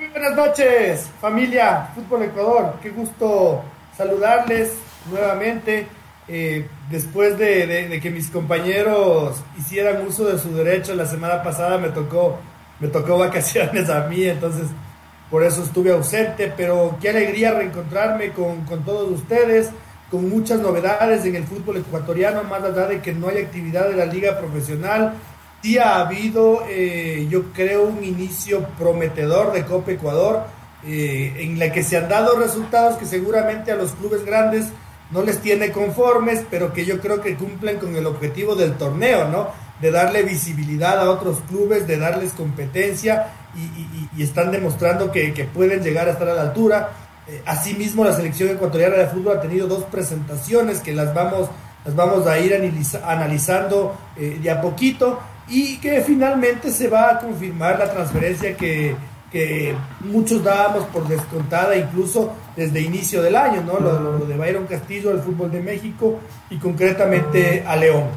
Muy buenas noches, familia Fútbol Ecuador. Qué gusto saludarles nuevamente. Eh, después de, que mis compañeros hicieran uso de su derecho la semana pasada, me tocó, me tocó vacaciones a mí, entonces por eso estuve ausente, pero qué alegría reencontrarme con, con todos ustedes, con muchas novedades en el fútbol ecuatoriano, más allá de que no hay actividad de la liga profesional, sí ha habido, eh, yo creo, un inicio prometedor de Copa Ecuador, eh, en la que se han dado resultados que seguramente a los clubes grandes no les tiene conformes, pero que yo creo que cumplen con el objetivo del torneo, ¿no? De darle visibilidad a otros clubes, de darles competencia y, están demostrando que, pueden llegar a estar a la altura. Eh, asimismo, la selección ecuatoriana de fútbol ha tenido dos presentaciones que las vamos, las vamos a ir analizando de a poquito y que finalmente se va a confirmar la transferencia que, muchos dábamos por descontada incluso desde inicio del año, ¿no? Lo, de Byron Castillo al fútbol de México y concretamente a León.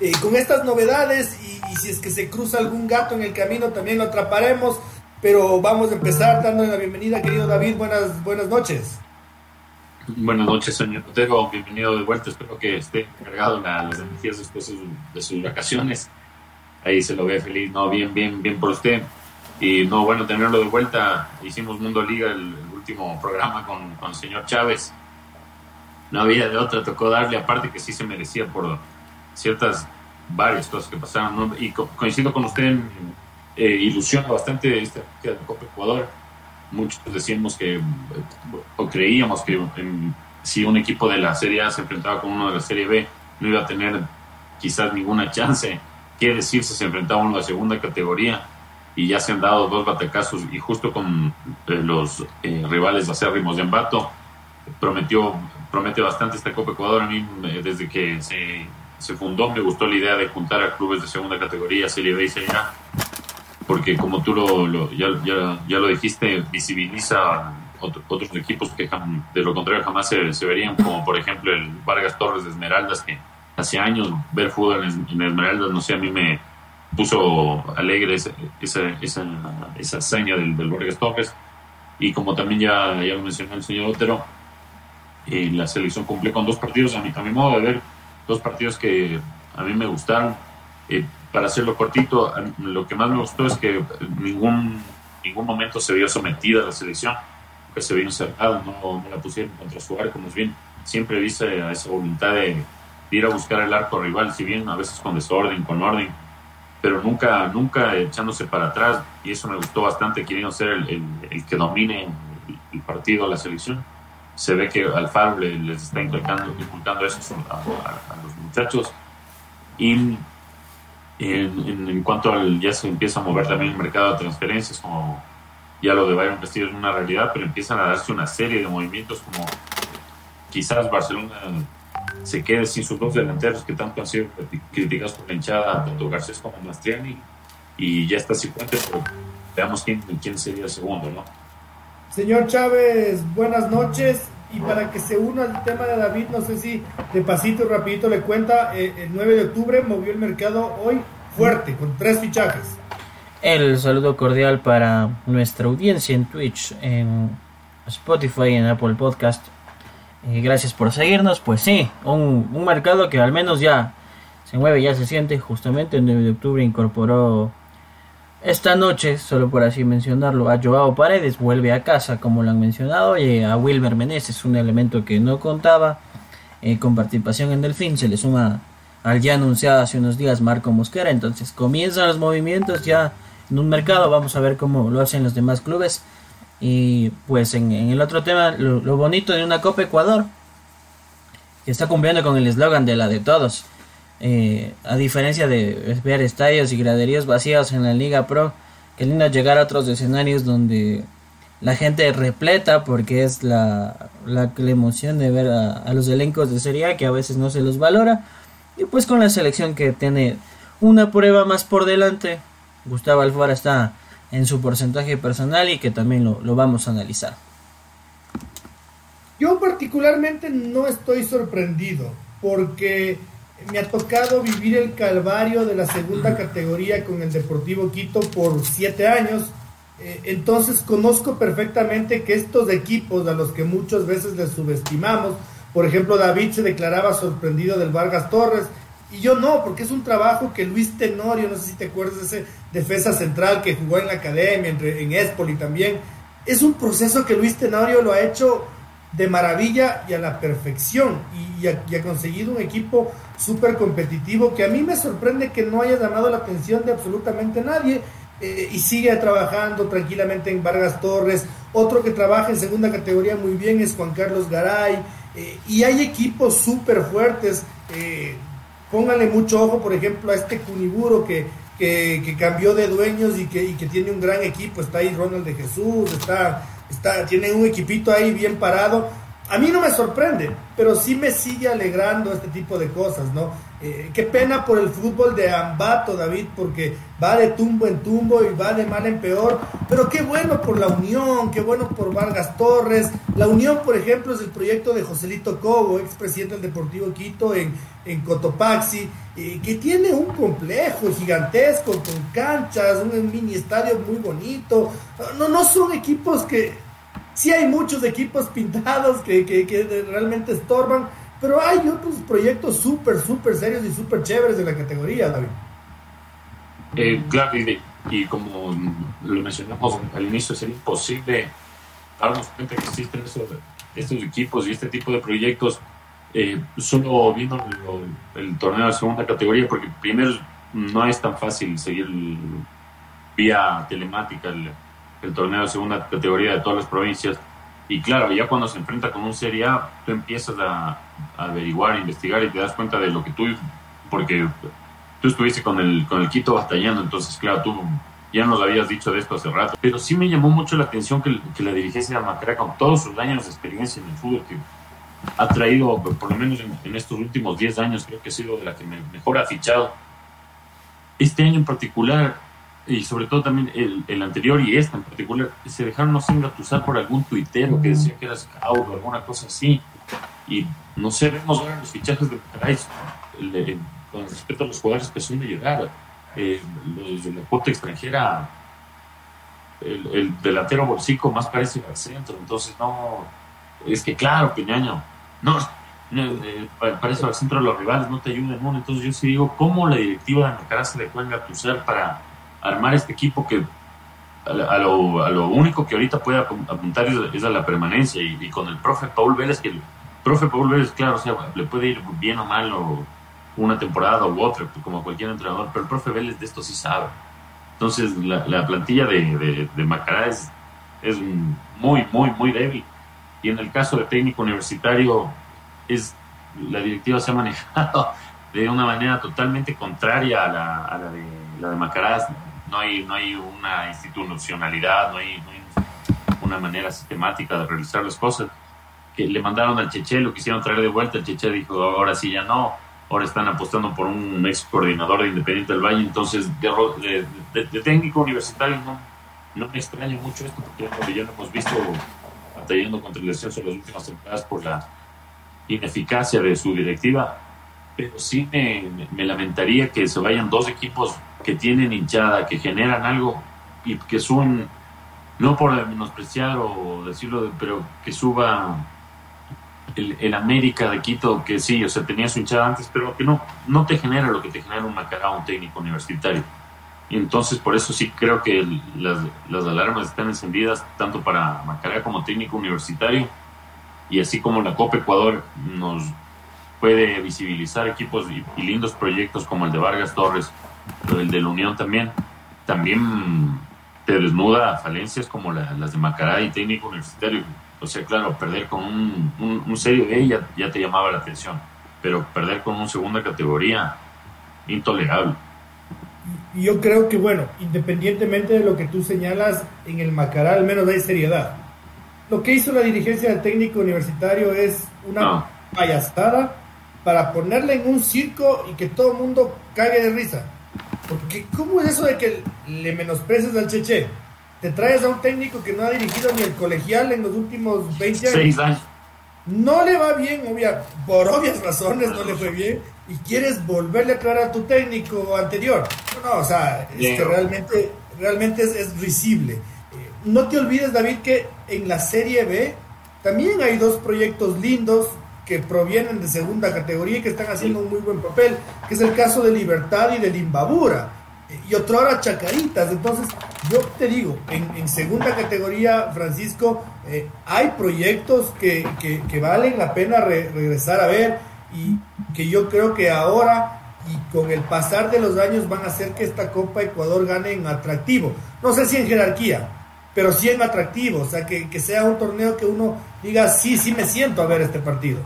Eh, con estas novedades y, si es que se cruza algún gato en el camino también lo atraparemos, pero vamos a empezar dándole la bienvenida, querido David, buenas, buenas noches. Buenas noches, señor Otego, bienvenido de vuelta, espero que esté cargado las energías después de sus vacaciones ahí se lo ve feliz, no, bien, bien, bien por usted. Y no, bueno, tenerlo de vuelta. Hicimos Mundo Liga, el, último programa con, con, el señor Chávez. No había de otra, tocó darle, aparte que sí se merecía por ciertas, varias cosas que pasaron. Y coincido con usted, eh, ilusiona bastante esta de Copa Ecuador. Muchos decíamos que, o creíamos que si un equipo de la Serie A se enfrentaba con uno de la Serie B, no iba a tener quizás ninguna chance qué decirse, se enfrentaba uno de segunda categoría y ya se han dado dos batacazos y justo con eh, los eh, rivales acérrimos de Ambato prometió promete bastante esta Copa Ecuador a mí eh, desde que se, fundó me gustó la idea de juntar a clubes de segunda categoría Serie B y Serie A porque como tú lo, ya, lo dijiste visibiliza otros equipos que de lo contrario jamás se, se verían como por ejemplo el Vargas Torres de Esmeraldas que hace años ver fútbol en, Esmeraldas, no sé, a mí me puso alegre esa, esa, esa, hazaña del, del Borges Torres. Y como también ya, ya lo mencionó el señor Otero, eh, la selección cumplió con dos partidos, a mi, a mi modo de ver, dos partidos que a mí me gustaron. Eh, para hacerlo cortito, lo que más me gustó es que ningún, ningún momento se vio sometida a la selección, que se vio encerrada, no, no la pusieron contra su arco, más bien siempre viste a esa voluntad de ir a buscar el arco rival, si bien a veces con desorden, con orden, pero nunca, nunca echándose para atrás, y eso me gustó bastante, queriendo ser el, el, que domine el, partido a la selección. Se ve que Alfaro les está inculcando, inculcando eso a, los muchachos. Y en, en, cuanto al, ya se empieza a mover también el mercado de transferencias, como ya lo de Bayern Castillo es una realidad, pero empiezan a darse una serie de movimientos como quizás Barcelona se quede sin sus dos delanteros que tanto han sido criticados por la hinchada, tanto Garcés como Mastriani, y ya está Cifuentes, pero veamos quién, quién sería el segundo, ¿no? Señor Chávez, buenas noches. Y para que se una al tema de David, no sé si de pasito y rapidito le cuenta, eh, el 9 de octubre movió el mercado hoy fuerte, con tres fichajes. El saludo cordial para nuestra audiencia en Twitch, en Spotify, en Apple Podcast, gracias por seguirnos. Pues sí, un, un, mercado que al menos ya se mueve, ya se siente. Justamente el 9 de octubre incorporó esta noche, solo por así mencionarlo, a Joao Paredes. Vuelve a casa, como lo han mencionado. Y a Wilmer Meneses, un elemento que no contaba eh, con participación en Delfín. Se le suma al ya anunciado hace unos días Marco Mosquera. Entonces comienzan los movimientos ya en un mercado. Vamos a ver cómo lo hacen los demás clubes. Y pues en, el otro tema, lo, bonito de una Copa Ecuador, que está cumpliendo con el eslogan de la de todos. Eh, a diferencia de ver estadios y graderías vacíos en la Liga Pro, que lindo llegar a otros escenarios donde la gente repleta porque es la, la, emoción de ver a, los elencos de Serie A que a veces no se los valora. Y pues con la selección que tiene una prueba más por delante, Gustavo Alfaro está en su porcentaje personal y que también lo, lo vamos a analizar. Yo particularmente no estoy sorprendido porque me ha tocado vivir el calvario de la segunda categoría con el Deportivo Quito por siete años Eh, entonces conozco perfectamente que estos equipos a los que muchas veces les subestimamos, por ejemplo David se declaraba sorprendido del Vargas Torres, y yo no, porque es un trabajo que Luis Tenorio, no sé si te acuerdas de ese defensa central que jugó en la academia, en Espoli también, es un proceso que Luis Tenorio lo ha hecho de maravilla y a la perfección y, ha, conseguido un equipo súper competitivo que a mí me sorprende que no haya llamado la atención de absolutamente nadie eh, y sigue trabajando tranquilamente en Vargas Torres. Otro que trabaja en segunda categoría muy bien es Juan Carlos Garay. Eh, y hay equipos súper fuertes. Eh, póngale mucho ojo, por ejemplo, a este Cuniburo que, que, cambió de dueños y que, y que, tiene un gran equipo. Está ahí Ronald de Jesús, está, está, tiene un equipito ahí bien parado a mí no me sorprende, pero sí me sigue alegrando este tipo de cosas, ¿no? Eh, qué pena por el fútbol de Ambato, David, porque va de tumbo en tumbo y va de mal en peor, pero qué bueno por la Unión, qué bueno por Vargas Torres. La Unión, por ejemplo, es el proyecto de Joselito Cobo, expresidente del Deportivo Quito en, en Cotopaxi, eh, que tiene un complejo gigantesco con canchas, un mini estadio muy bonito. No, no son equipos que sí hay muchos equipos pintados que, que, realmente estorban, pero hay otros proyectos súper, súper serios y súper chéveres de la categoría, David. Eh, claro, y, como lo mencionamos al inicio, es imposible darnos cuenta que existen estos equipos y este tipo de proyectos eh, solo viendo el, torneo de segunda categoría, porque primero no es tan fácil seguir vía telemática el, el torneo de segunda categoría de todas las provincias. Y claro, ya cuando se enfrenta con un Serie A, tú empiezas a, averiguar, a investigar y te das cuenta de lo que tú, porque tú estuviste con el, con el Quito batallando, entonces claro, tú ya nos habías dicho de esto hace rato. Pero sí me llamó mucho la atención que, que la dirigencia de Macra, con todos sus años de experiencia en el fútbol, que ha traído, por lo menos en, estos últimos 10 años, creo que ha sido de la que mejor ha fichado. Este año en particular, y sobre todo también el, el, anterior y este en particular, se dejaron no sé engatusar por algún tuitero que decía que era scout o alguna cosa así. Y no sé, vemos ahora los fichajes de Carais con respecto a los jugadores que son de llegar. Eh, los de la cuota extranjera, el, el, delantero bolsico más parece al centro. Entonces, no, es que claro, Piñaño, no, eh, parece al centro de los rivales, no te ayudan. ¿no? Entonces, yo sí digo, ¿cómo la directiva de Macará se le puede engatusar para armar este equipo que a lo, a lo único que ahorita puede apuntar es, a la permanencia y, con el profe Paul Vélez, que el profe Paul Vélez, claro, o sea, le puede ir bien o mal o una temporada u otra, como cualquier entrenador, pero el profe Vélez de esto sí sabe. Entonces, la, la plantilla de, de, Macará es, es muy, muy, muy débil. Y en el caso de técnico universitario, es la directiva se ha manejado de una manera totalmente contraria a la, a la de la de Macará no hay, no hay una institucionalidad, no hay, una manera sistemática de realizar las cosas. Que le mandaron al Cheche, lo quisieron traer de vuelta, el Cheche dijo, ahora sí ya no, ahora están apostando por un ex coordinador de Independiente del Valle, entonces de, técnico universitario no, no me extraña mucho esto, porque ya lo hemos visto batallando contra el descenso en las últimas temporadas por la ineficacia de su directiva, pero sí me lamentaría que se vayan dos equipos que tienen hinchada, que generan algo y que suben, no por menospreciar o decirlo, pero que suba el, América de Quito, que sí, o sea, tenía su hinchada antes, pero que no, no te genera lo que te genera un Macará, un técnico universitario. Y entonces por eso sí creo que las, las, alarmas están encendidas tanto para Macará como técnico universitario y así como la Copa Ecuador nos puede visibilizar equipos y lindos proyectos como el de Vargas Torres, el de la Unión también, también te desnuda falencias como las de Macará y técnico universitario. O sea, claro, perder con un, un, serio de ella ya te llamaba la atención, pero perder con un segunda categoría, intolerable. Yo creo que, bueno, independientemente de lo que tú señalas, en el Macará al menos hay seriedad. Lo que hizo la dirigencia del técnico universitario es una payasada para ponerle en un circo y que todo el mundo cague de risa. Porque, ¿cómo es eso de que le menosprecies al Cheche? Te traes a un técnico que no ha dirigido ni el colegial en los últimos 20 años. No le va bien, obvia, por obvias razones no le fue bien. Y quieres volverle a aclarar a tu técnico anterior. No, o sea, es que realmente, realmente es, risible. no te olvides, David, que en la Serie B también hay dos proyectos lindos que provienen de segunda categoría y que están haciendo un muy buen papel, que es el caso de Libertad y de Limbabura. Y otro ahora Chacaritas. Entonces, yo te digo, en, segunda categoría, Francisco, eh, hay proyectos que, que, valen la pena regresar a ver y que yo creo que ahora y con el pasar de los años van a hacer que esta Copa Ecuador gane en atractivo. No sé si en jerarquía, pero sí en atractivo, o sea, que, sea un torneo que uno diga, sí, sí me siento a ver este partido.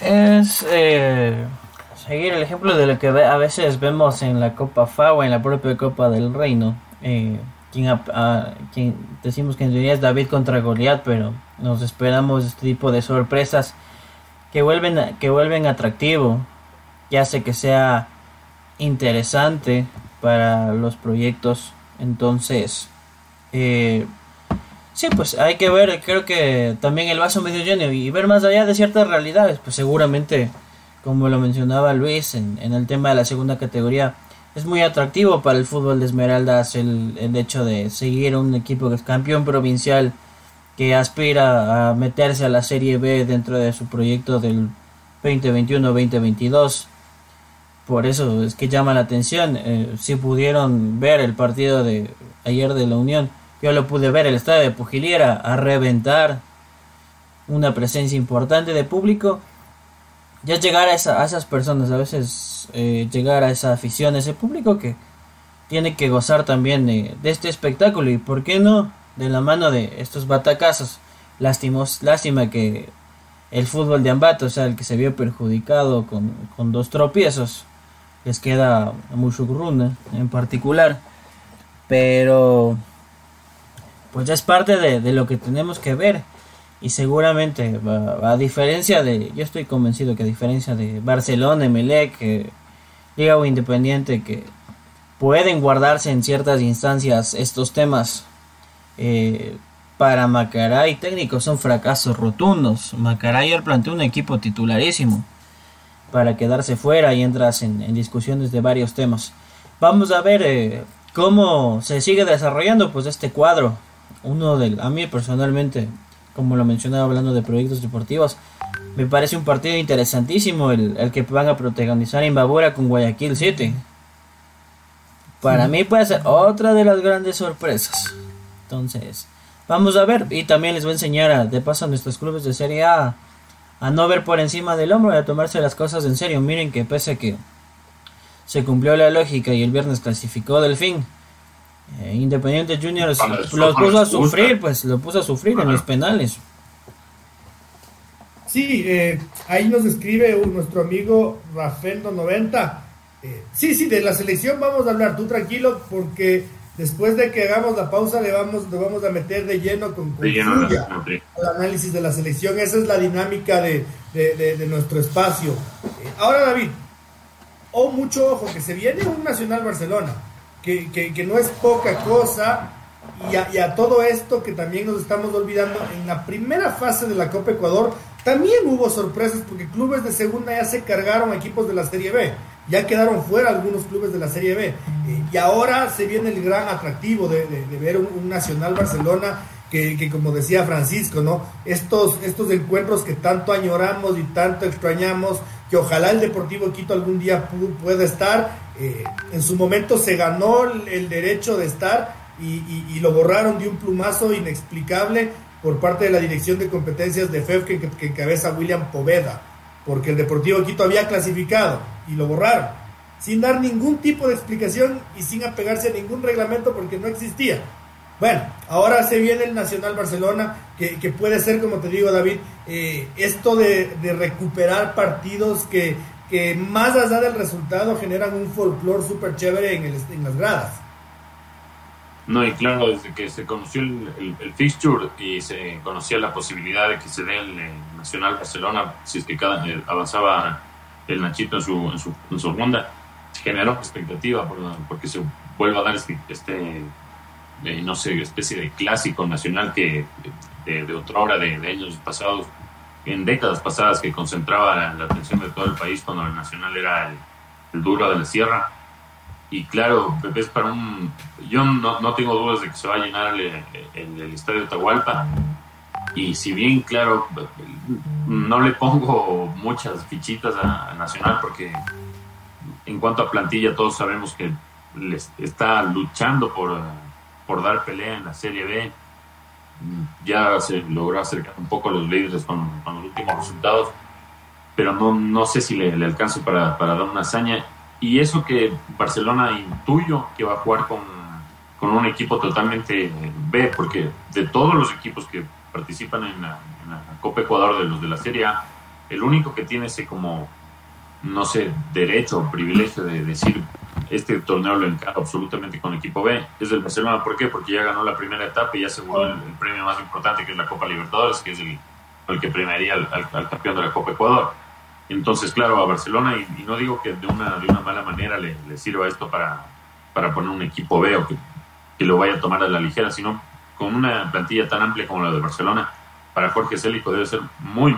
Es eh, seguir el ejemplo de lo que a veces vemos en la Copa FA o en la propia Copa del Reino. Eh, quien, quien decimos que en realidad es David contra Goliat, pero nos esperamos este tipo de sorpresas que vuelven, que vuelven atractivo, que hace que sea interesante para los proyectos. Entonces, eh, sí, pues hay que ver, creo que también el vaso medio lleno y ver más allá de ciertas realidades, pues seguramente, como lo mencionaba Luis en, el tema de la segunda categoría, es muy atractivo para el fútbol de Esmeraldas el, el hecho de seguir un equipo que es campeón provincial que aspira a meterse a la Serie B dentro de su proyecto del 2021-2022. Por eso es que llama la atención. Eh, si pudieron ver el partido de ayer de la Unión, yo lo pude ver, el estadio de Pujiliera a reventar una presencia importante de público. Ya llegar a, esas personas, a veces eh, llegar a esa afición, ese público que tiene que gozar también de, de este espectáculo y por qué no de la mano de estos batacazos. Lástimos, lástima que el fútbol de Ambato, o sea, el que se vio perjudicado con, con dos tropiezos, les queda a Mushukruna en particular. Pero, pues ya es parte de, lo que tenemos que ver. Y seguramente, a, diferencia de, yo estoy convencido que a diferencia de Barcelona, Emelec, Liga o Independiente, que pueden guardarse en ciertas instancias estos temas eh, para Macaray técnicos son fracasos rotundos. Macaray planteó un equipo titularísimo para quedarse fuera y entras en, discusiones de varios temas. Vamos a ver eh, cómo se sigue desarrollando pues este cuadro. Uno de a mí personalmente, como lo mencionaba hablando de proyectos deportivos, me parece un partido interesantísimo el, el que van a protagonizar en Babura con Guayaquil City. Para mí puede ser otra de las grandes sorpresas. Entonces, vamos a ver. Y también les voy a enseñar a, de paso a nuestros clubes de Serie A a no ver por encima del hombro y a tomarse las cosas en serio. Miren que pese a que se cumplió la lógica y el viernes clasificó del fin. Eh, Independiente Juniors lo puso a sufrir, pues lo puso a sufrir en los penales. Sí, eh, ahí nos escribe nuestro amigo Rafael 90. Eh, sí, sí, de la selección vamos a hablar, tú tranquilo, porque Después de que hagamos la pausa, le vamos, le vamos a meter de lleno con, con al análisis de la selección. Esa es la dinámica de, nuestro espacio. Eh, ahora, David, oh, mucho ojo, que se viene un Nacional Barcelona, que, no es poca cosa, y a, y a, todo esto que también nos estamos olvidando, en la primera fase de la Copa Ecuador también hubo sorpresas porque clubes de segunda ya se cargaron equipos de la Serie B ya quedaron fuera algunos clubes de la Serie B. Eh, y ahora se viene el gran atractivo de, ver un, Nacional Barcelona que, como decía Francisco, ¿no? Estos, estos encuentros que tanto añoramos y tanto extrañamos, que ojalá el Deportivo Quito algún día pueda estar. Eh, en su momento se ganó el derecho de estar y, lo borraron de un plumazo inexplicable por parte de la Dirección de Competencias de FEF que, que encabeza William Poveda porque el Deportivo Quito había clasificado y lo borraron, sin dar ningún tipo de explicación y sin apegarse a ningún reglamento porque no existía. Bueno, ahora se viene el Nacional Barcelona, que, puede ser, como te digo David, eh, esto de, recuperar partidos que, que, más allá del resultado generan un folclore súper chévere en, el, en las gradas. No, y claro, desde que se conoció el, el, fixture y se conocía la posibilidad de que se dé el, Nacional Barcelona, si es que cada, eh, avanzaba el Nachito en su, en su, en su ronda, generó expectativa porque se vuelva a dar este, este eh, no sé, especie de clásico nacional que de, otra hora de, años pasados, en décadas pasadas, que concentraba la, atención de todo el país cuando el Nacional era el, el duro de la sierra y claro, es para un... Yo no, no, tengo dudas de que se va a llenar el, el, estadio de Atahualpa. Y si bien, claro, no le pongo muchas fichitas a, Nacional porque en cuanto a plantilla todos sabemos que les está luchando por, por dar pelea en la Serie B. Ya se logró acercar un poco a los líderes con, los últimos resultados, pero no, no sé si le, le alcance para, para dar una hazaña y eso que Barcelona intuyo que va a jugar con, con un equipo totalmente B, porque de todos los equipos que participan en la, Copa Ecuador de los de la Serie A, el único que tiene ese como, no sé, derecho o privilegio de decir este torneo lo encara absolutamente con equipo B es el Barcelona. ¿Por qué? Porque ya ganó la primera etapa y ya aseguró el, premio más importante que es la Copa Libertadores, que es el, que premiaría al campeón de la Copa Ecuador. Entonces, claro, a Barcelona, y, no digo que de una, de una mala manera le, sirva esto para, para poner un equipo B o que, que, lo vaya a tomar a la ligera, sino con una plantilla tan amplia como la de Barcelona, para Jorge Célico debe ser muy,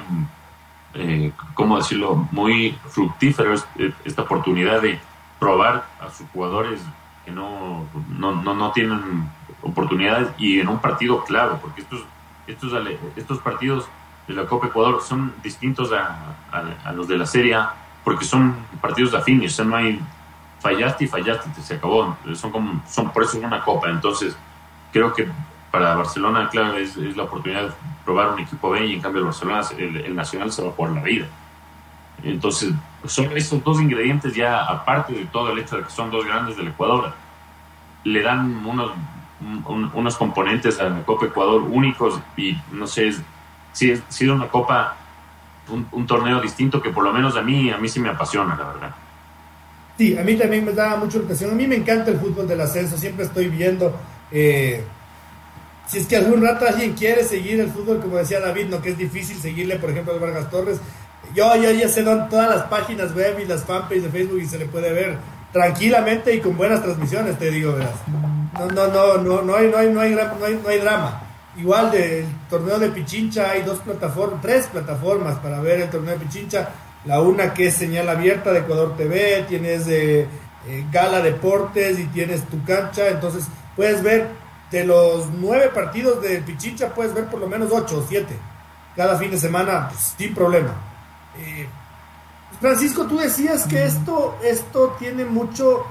eh, ¿cómo decirlo?, muy fructífero eh, esta oportunidad de probar a sus jugadores que no, no, no, no tienen oportunidades y en un partido clave, porque estos, estos, estos partidos de la Copa Ecuador son distintos a, a, los de la Serie porque son partidos afines, o sea, no hay fallaste y fallaste, se acabó, son como, son por eso es una copa, entonces creo que para Barcelona, claro, es, es la oportunidad de probar un equipo B y en cambio el Barcelona, el, Nacional se va por la vida. Entonces, son estos dos ingredientes ya, aparte de todo el hecho de que son dos grandes del Ecuador, le dan unos, unos componentes a la Copa Ecuador únicos y, no sé, ha sido una copa, un, torneo distinto que por lo menos a mí, a mí sí me apasiona, la verdad. Sí, a mí también me da mucho la A mí me encanta el fútbol del ascenso, siempre estoy viendo. Eh, si es que algún rato alguien quiere seguir el fútbol, como decía David, no que es difícil seguirle, por ejemplo, a Vargas Torres. Yo, ya sé todas las páginas web y las fanpages de Facebook y se le puede ver tranquilamente y con buenas transmisiones, te digo, verás. No, no, no, no, no hay, no hay, no hay, no hay, no hay drama. Igual del torneo de Pichincha hay dos plataformas, tres plataformas para ver el torneo de Pichincha. La una que es señal abierta de Ecuador TV, tienes de eh, Gala Deportes y tienes tu cancha. Entonces puedes ver de los nueve partidos de Pichincha, puedes ver por lo menos ocho o siete cada fin de semana pues, sin problema. Eh, Francisco, tú decías que esto, esto tiene mucho,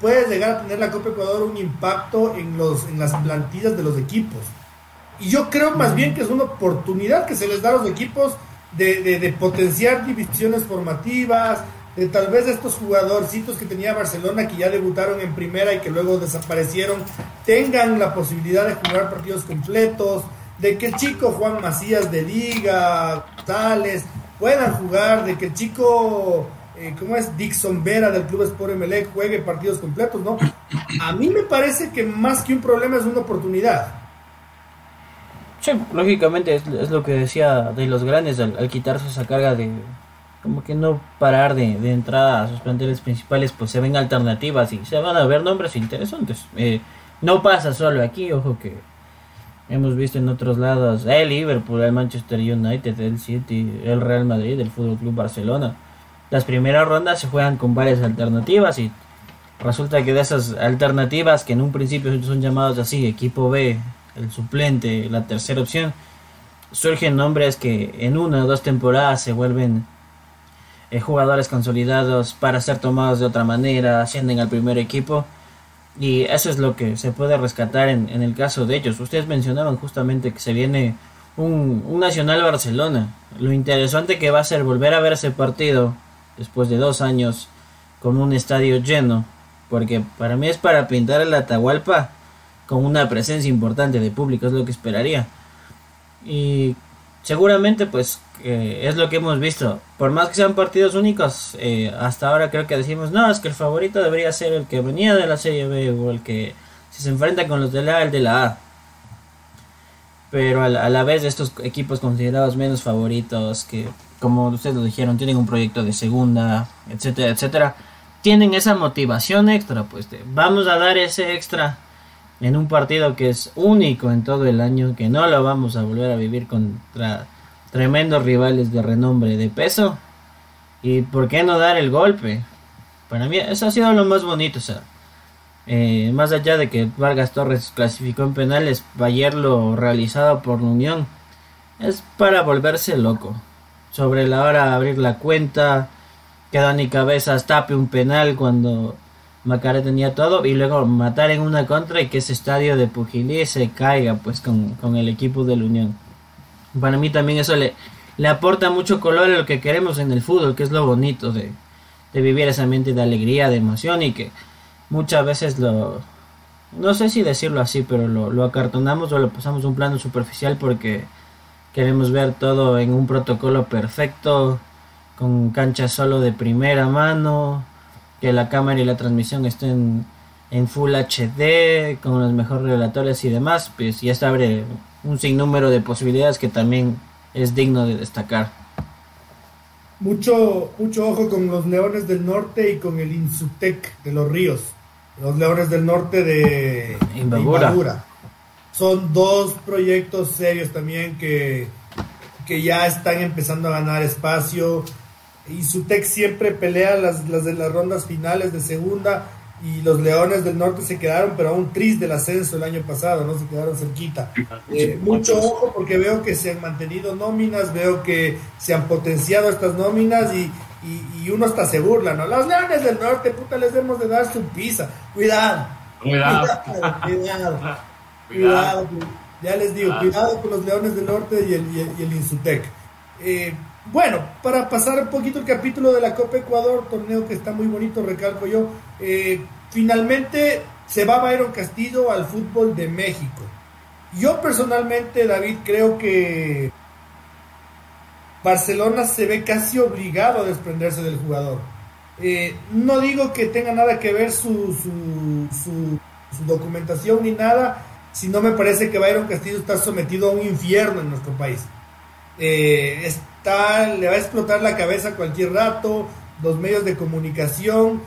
puede llegar a tener la Copa Ecuador un impacto en, los, en las plantillas de los equipos. Y yo creo más bien que es una oportunidad que se les da a los equipos de, potenciar divisiones formativas, de tal vez estos jugadorcitos que tenía Barcelona que ya debutaron en primera y que luego desaparecieron, tengan la posibilidad de jugar partidos completos, de que el chico Juan Macías de Liga, Tales, puedan jugar, de que el chico, eh, ¿cómo es? Dixon Vera del Club Sport MLE juegue partidos completos, ¿no? A mí me parece que más que un problema es una oportunidad. Sí, lógicamente es, lo que decía de los grandes al, quitarse esa carga de como que no parar de, de entrada a sus planteles principales, pues se ven alternativas y se van a ver nombres interesantes. Eh, no pasa solo aquí, ojo que hemos visto en otros lados el Liverpool, el Manchester United, el City, el Real Madrid, el Fútbol Club Barcelona. Las primeras rondas se juegan con varias alternativas y resulta que de esas alternativas que en un principio son llamados así, equipo B, el suplente, la tercera opción, surgen nombres que en una o dos temporadas se vuelven eh, jugadores consolidados para ser tomados de otra manera, ascienden al primer equipo. Y eso es lo que se puede rescatar en, el caso de ellos. Ustedes mencionaban justamente que se viene un, un, Nacional Barcelona. Lo interesante que va a ser volver a ver ese partido después de dos años con un estadio lleno. Porque para mí es para pintar el Atahualpa con una presencia importante de público, es lo que esperaría. Y seguramente pues es lo que hemos visto. Por más que sean partidos únicos, eh, hasta ahora creo que decimos, no, es que el favorito debería ser el que venía de la Serie B o el que si se enfrenta con los de la A, el de la A. Pero a la, vez estos equipos considerados menos favoritos, que como ustedes lo dijeron, tienen un proyecto de segunda, etcétera, etcétera, tienen esa motivación extra, pues vamos a dar ese extra en un partido que es único en todo el año, que no lo vamos a volver a vivir contra tremendos rivales de renombre de peso. ¿Y por qué no dar el golpe? Para mí eso ha sido lo más bonito, sea, eh, más allá de que Vargas Torres clasificó en penales, ayer lo realizado por la Unión es para volverse loco. Sobre la hora abrir la cuenta, que Dani Cabezas tape un penal cuando Macaré tenía todo y luego matar en una contra y que ese estadio de Pujilí se caiga pues con, con el equipo de la Unión. Para mí también eso le, le aporta mucho color a lo que queremos en el fútbol, que es lo bonito de, de vivir ese ambiente de alegría, de emoción y que muchas veces lo, no sé si decirlo así, pero lo, lo acartonamos o lo pasamos a un plano superficial porque queremos ver todo en un protocolo perfecto, con cancha solo de primera mano, que la cámara y la transmisión estén en Full HD, con los mejores relatores y demás, pues ya se abre un sinnúmero de posibilidades que también es digno de destacar. Mucho, mucho ojo con los Leones del Norte y con el Insutec de los Ríos. Los Leones del Norte de Imbabura. Imbabura. Son dos proyectos serios también que, que ya están empezando a ganar espacio. Insutec siempre pelea las, las de las rondas finales de segunda y los Leones del Norte se quedaron, pero a un tris del ascenso el año pasado, ¿no? Se quedaron cerquita. Eh, mucho ojo porque veo que se han mantenido nóminas, veo que se han potenciado estas nóminas y, y, y uno hasta se burla, ¿no? Los Leones del Norte, puta, les debemos de dar su pizza. Cuidado. Cuidado. Cuidado. Cuidado. cuidado. Ya les digo, cuidado con los Leones del Norte y el, y el, y el Insutec. Eh, bueno, para pasar un poquito el capítulo de la Copa Ecuador, torneo que está muy bonito, recalco yo, eh, finalmente se va Byron Castillo al fútbol de México. Yo personalmente, David, creo que Barcelona se ve casi obligado a desprenderse del jugador. Eh, no digo que tenga nada que ver su, su, su, documentación ni nada, sino me parece que Byron Castillo está sometido a un infierno en nuestro país. Eh, está, le va a explotar la cabeza cualquier rato, los medios de comunicación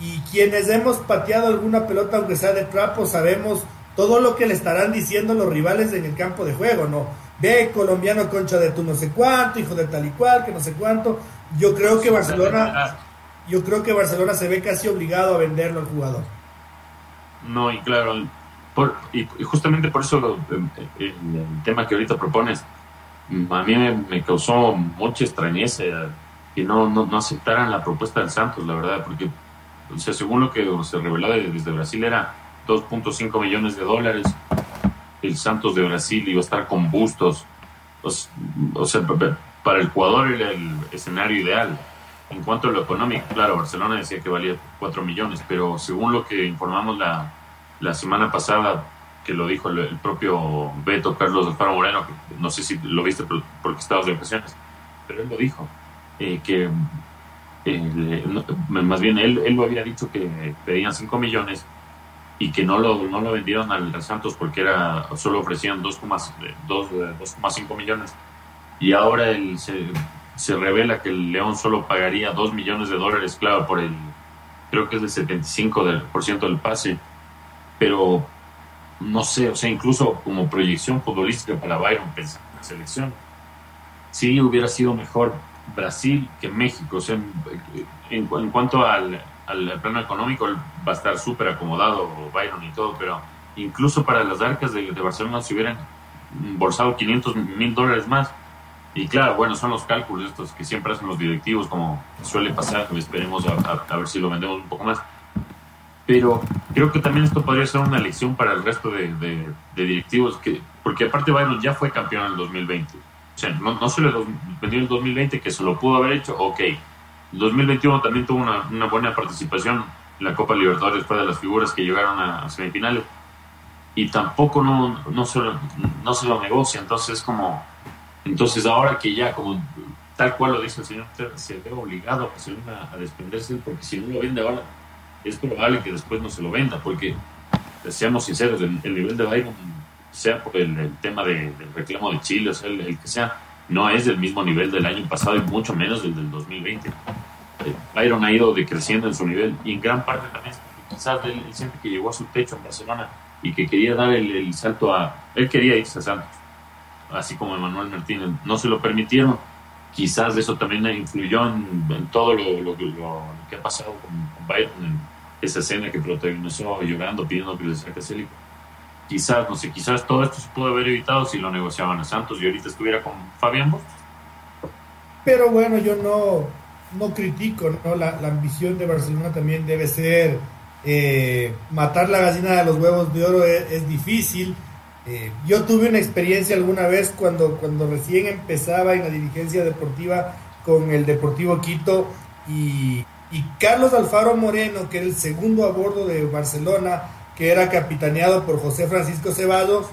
y, quienes hemos pateado alguna pelota, aunque sea de trapo, sabemos todo lo que le estarán diciendo los rivales en el campo de juego, ¿no? Ve, colombiano concha de tu no sé cuánto, hijo de tal y cual, que no sé cuánto. Yo creo que Barcelona, yo creo que Barcelona se ve casi obligado a venderlo al jugador. No, y claro, por, y, justamente por eso el, el, tema que ahorita propones, a mí me, me causó mucha extrañeza que no, no, no, aceptaran la propuesta del Santos, la verdad, porque o sea, según lo que se reveló desde Brasil era 2.5 millones de dólares. El Santos de Brasil iba a estar con bustos. O, sea, para el jugador era el escenario ideal. En cuanto a lo económico, claro, Barcelona decía que valía 4 millones, pero según lo que informamos la, la semana pasada, que lo dijo el, el propio Beto Carlos Alfaro Moreno, que no sé si lo viste porque estabas de vacaciones, pero él lo dijo, eh, que eh, más bien él, él lo había dicho que pedían 5 millones y que no lo, no lo vendieron al, Santos porque era solo ofrecían 2,5 millones. Y ahora él se, revela que el León solo pagaría 2 millones de dólares, claro, por el creo que es del 75% del, por ciento del pase, pero no sé, o sea, incluso como proyección futbolística para Byron pensar en la selección, sí hubiera sido mejor Brasil que México. O sea, en, cuanto al, al, plano económico, va a estar súper acomodado Byron y todo, pero incluso para las arcas de, de Barcelona se hubieran bolsado 500 mil dólares más. Y claro, bueno, son los cálculos estos que siempre hacen los directivos, como suele pasar, esperemos a, a ver si lo vendemos un poco más pero creo que también esto podría ser una lección para el resto de, directivos, que, porque aparte Byron ya fue campeón en el 2020. O sea, no, no se le vendió en el 2020, que se lo pudo haber hecho, ok. El 2021 también tuvo una, una buena participación en la Copa Libertadores, fue de las figuras que llegaron a, semifinales. Y tampoco no, no, se lo, no se lo negocia, entonces como... Entonces ahora que ya, como tal cual lo dice el señor, se ve obligado a Barcelona a desprenderse, porque si no lo vende ahora, es probable que después no se lo venda, porque, seamos sinceros, el, el nivel de Byron, sea por el, tema de, del reclamo de Chile, el, que sea, no es del mismo nivel del año pasado y mucho menos del del 2020. Eh, Byron ha ido decreciendo en su nivel y en gran parte también quizás él, él siente que llegó a su techo en Barcelona y que quería dar el, salto a... Él quería irse a Santos, así como Emanuel Martínez. No se lo permitieron quizás eso también influyó en, en todo lo, que ha pasado con, con Byron esa escena que protagonizó llorando, pidiendo que le saque Célico. Quizás, no sé, quizás todo esto se pudo haber evitado si lo negociaban a Santos y ahorita estuviera con Fabián Bustos. Pero bueno, yo no, no critico, ¿no? La, la ambición de Barcelona también debe ser eh, matar la gallina de los huevos de oro es, difícil. Eh, yo tuve una experiencia alguna vez cuando, cuando recién empezaba en la dirigencia deportiva con el Deportivo Quito y, y Carlos Alfaro Moreno, que era el segundo a bordo de Barcelona, que era capitaneado por José Francisco Ceballos,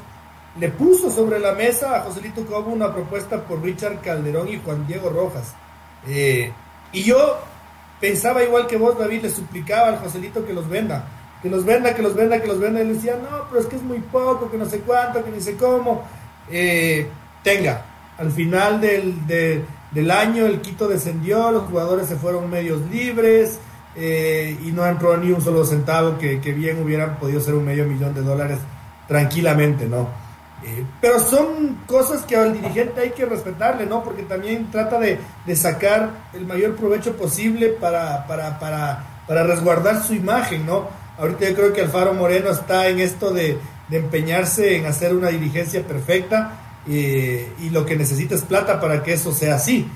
le puso sobre la mesa a Joselito Cobo una propuesta por Richard Calderón y Juan Diego Rojas. Eh, y yo pensaba igual que vos, David, le suplicaba al Joselito que los venda, que los venda, que los venda, que los venda. Y le decía, no, pero es que es muy poco, que no sé cuánto, que ni sé cómo. Eh, tenga, al final del, del año el Quito descendió, los jugadores se fueron medios libres eh, y no entró ni un solo centavo, que, que bien hubieran podido ser un medio millón de dólares tranquilamente, ¿no? Eh, pero son cosas que al dirigente hay que respetarle, ¿no? Porque también trata de, sacar el mayor provecho posible para, para, para, para, resguardar su imagen, ¿no? Ahorita yo creo que Alfaro Moreno está en esto de, empeñarse en hacer una dirigencia perfecta eh, y lo que necesita es plata para que eso sea así.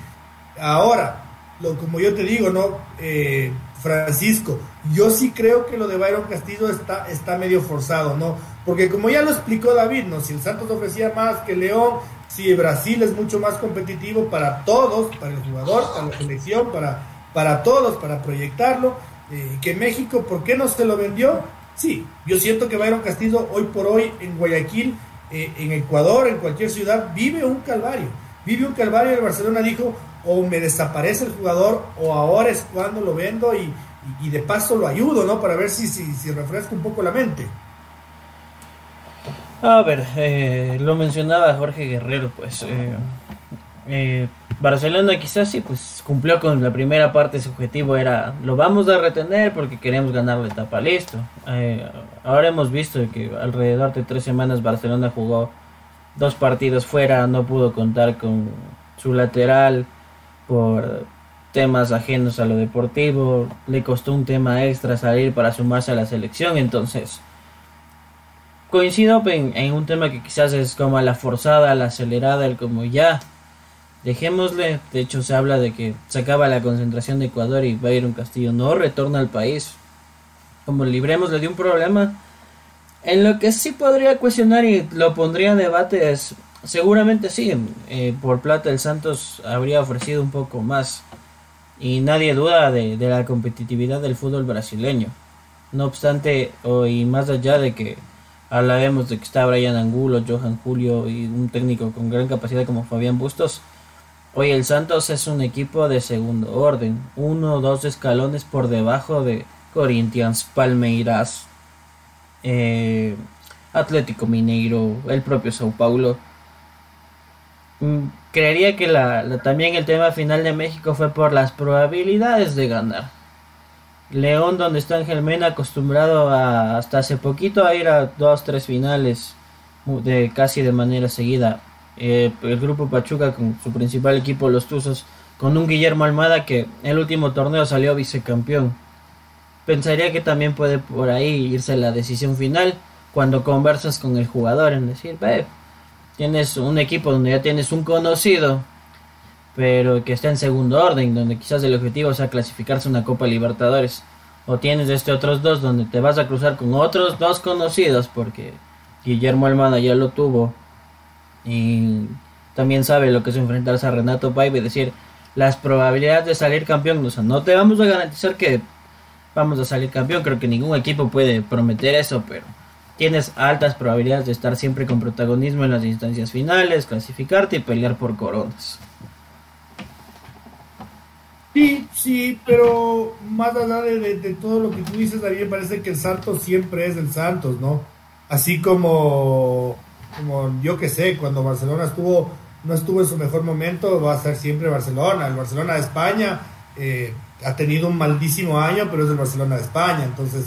Ahora, lo, como yo te digo, ¿no? Eh, Francisco, yo sí creo que lo de Byron Castillo está, está medio forzado, ¿no? Porque como ya lo explicó David, ¿no? Si el Santos ofrecía más que León, si Brasil es mucho más competitivo para todos, para el jugador, para la selección, para, para todos, para proyectarlo, eh, que México, ¿por qué no se lo vendió? Sí, yo siento que Byron Castillo hoy por hoy en Guayaquil, eh, en Ecuador, en cualquier ciudad, vive un calvario. Vive un calvario y el Barcelona dijo, o me desaparece el jugador o ahora es cuando lo vendo y, y, de paso lo ayudo, ¿no? Para ver si, si, si refresca un poco la mente. A ver, eh, lo mencionaba Jorge Guerrero, pues eh, eh, Barcelona quizás sí, pues cumplió con la primera parte, su objetivo era, lo vamos a retener porque queremos ganar la etapa, listo. ahora hemos visto que alrededor de tres semanas Barcelona jugó dos partidos fuera, no pudo contar con su lateral, por temas ajenos a lo deportivo, le costó un tema extra salir para sumarse a la selección, entonces coincido en, un tema que quizás es como la forzada, la acelerada, el como ya, dejémosle, de hecho se habla de que se acaba la concentración de Ecuador y va a ir un Castillo, no retorna al país, como librémosle de un problema, en lo que sí podría cuestionar y lo pondría en debate es Seguramente sí, eh, por plata el Santos habría ofrecido un poco más. Y nadie duda de, la competitividad del fútbol brasileño. No obstante, hoy más allá de que hablaremos de que está Brian Angulo, Johan Julio y un técnico con gran capacidad como Fabián Bustos, hoy el Santos es un equipo de segundo orden, uno o dos escalones por debajo de Corinthians, Palmeiras, eh, Atlético Mineiro, el propio Sao Paulo Mm, creería que la, también el tema final de México fue por las probabilidades de ganar. León, donde está Ángel Mena, acostumbrado a, hasta hace poquito a ir a dos, tres finales de casi de manera seguida. Eh, el grupo Pachuca con su principal equipo, los Tuzos, con un Guillermo Almada que el último torneo salió vicecampeón. Pensaría que también puede por ahí irse la decisión final cuando conversas con el jugador en decir, ve, tienes un equipo donde ya tienes un conocido, pero que está en segundo orden, donde quizás el objetivo sea clasificarse una Copa Libertadores. O tienes este otros dos donde te vas a cruzar con otros dos conocidos, porque Guillermo Almada ya lo tuvo. Y también sabe lo que es enfrentarse a Renato Paiva y decir las probabilidades de salir campeón. O sea, no te vamos a garantizar que vamos a salir campeón. Creo que ningún equipo puede prometer eso, pero tienes altas probabilidades de estar siempre con protagonismo en las instancias finales, clasificarte y pelear por coronas. Sí, sí, pero más allá de, todo lo que tú dices, a me parece que el Santos siempre es el Santos, ¿no? Así como, como yo que sé, cuando Barcelona estuvo no estuvo en su mejor momento, va a ser siempre Barcelona. El Barcelona de España eh, ha tenido un maldísimo año, pero es el Barcelona de España, entonces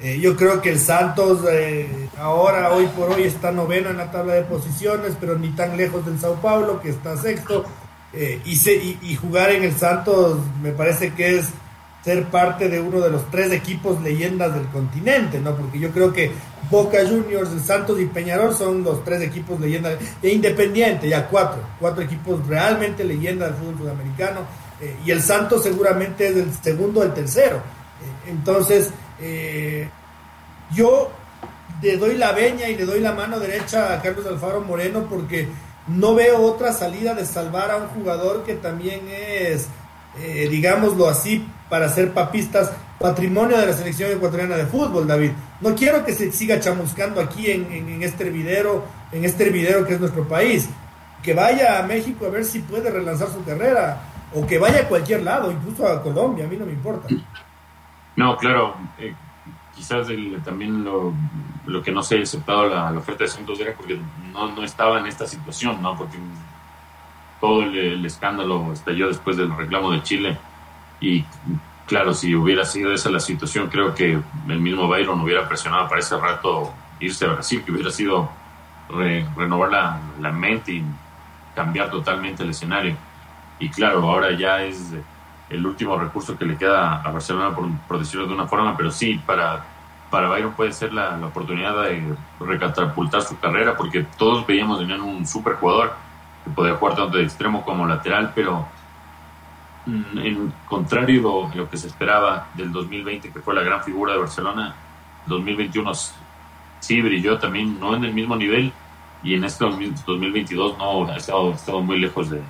eh, yo creo que el Santos eh, ahora, hoy por hoy, está noveno en la tabla de posiciones, pero ni tan lejos del Sao Paulo, que está sexto. Y, y, jugar en el Santos me parece que es ser parte de uno de los tres equipos leyendas del continente, ¿no? Porque yo creo que Boca Juniors, Santos y Peñarol son los tres equipos leyendas, e Independiente, ya cuatro, cuatro equipos realmente leyendas del fútbol sudamericano, eh, y el Santos seguramente es el segundo o el tercero. Eh, entonces, eh, yo le doy la veña y le doy la mano derecha a Carlos Alfaro Moreno porque no veo otra salida de salvar a un jugador que también es, digámoslo así, para ser papistas, patrimonio de la selección ecuatoriana de fútbol, David. No quiero que se siga chamuscando aquí en, este hervidero, en este hervidero que es nuestro país. Que vaya a México a ver si puede relanzar su carrera, o que vaya a cualquier lado, incluso a Colombia, a mí no me importa. No, claro, eh, quizás también lo, que no se ha aceptado la, oferta de Santos era porque no, no, estaba en esta situación, ¿no? Porque todo el, el escándalo estalló después del reclamo de Chile y claro, si hubiera sido esa la situación, creo que el mismo Byron hubiera presionado para ese rato irse a Brasil, que hubiera sido renovar la, la, mente y cambiar totalmente el escenario. Y claro, ahora ya es el último recurso que le queda a Barcelona, por, decirlo de una forma, pero sí, para, para Byron puede ser la, la oportunidad de recatapultar su carrera, porque todos veíamos en un super jugador podía jugar tanto de extremo como lateral, pero Mm, en contrario a lo que se esperaba del 2020, que fue la gran figura de Barcelona, 2021 sí brilló también, no en el mismo nivel, y en este 2022 no ha estado, estado muy lejos de,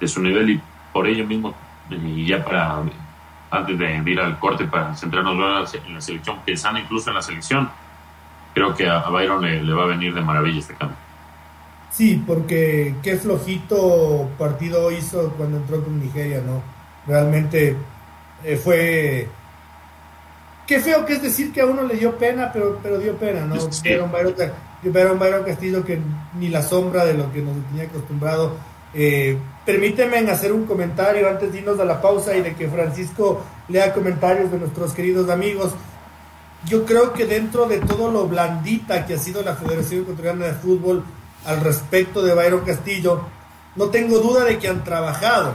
de, su nivel, y por ello mismo, y ya para antes de ir al corte para centrarnos en la selección, pensando incluso en la selección, creo que a, Byron le va a venir de maravilla este cambio. Sí, porque qué flojito partido hizo cuando entró con Nigeria, ¿no? Realmente eh, fue... Qué feo que es decir que a uno le dio pena, pero, pero dio pena, ¿no? Vieron Byron, Byron Castillo que ni la sombra de lo que nos tenía acostumbrado. Eh, permíteme hacer un comentario antes de irnos a la pausa y de que Francisco lea comentarios de nuestros queridos amigos. Yo creo que dentro de todo lo blandita que ha sido la Federación Ecuatoriana de Fútbol, al respecto de Byron Castillo, no tengo duda de que han trabajado,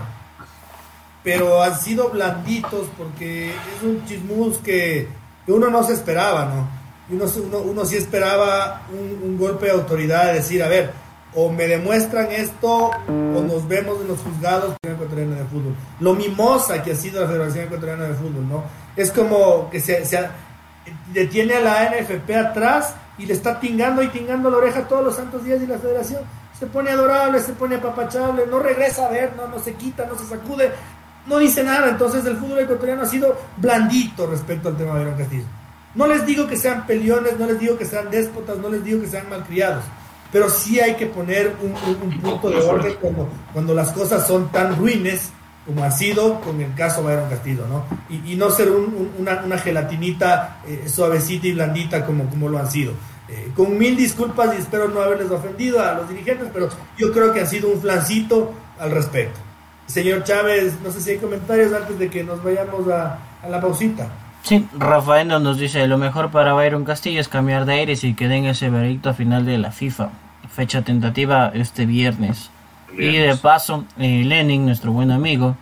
pero han sido blanditos porque es un chismus que, uno no se esperaba, ¿no? Uno, uno, sí esperaba un, golpe de autoridad, de decir, a ver, o me demuestran esto o nos vemos en los juzgados ecuatoriana de fútbol. Lo mimosa que ha sido la Federación Ecuatoriana de Fútbol, ¿no? Es como que se, se detiene a la NFP atrás y le está tingando y tingando la oreja todos los santos días y la federación se pone adorable, se pone apapachable, no regresa a ver, no, no se quita, no se sacude, no dice nada. Entonces el fútbol ecuatoriano ha sido blandito respecto al tema de Aaron Castillo. No les digo que sean peliones, no les digo que sean déspotas, no les digo que sean malcriados, pero sí hay que poner un, punto de orden cuando, cuando las cosas son tan ruines como ha sido con el caso Byron Castillo, ¿no? Y, no ser una, gelatinita eh, suavecita y blandita como, como lo han sido. Eh, con mil disculpas y espero no haberles ofendido a los dirigentes, pero yo creo que ha sido un flancito al respecto. Señor Chávez, no sé si hay comentarios antes de que nos vayamos a, la pausita. Sí, Rafael nos dice, lo mejor para Byron Castillo es cambiar de aires y que den ese veredicto final de la FIFA. Fecha tentativa este viernes. Y de paso, eh, Lenin, nuestro buen amigo,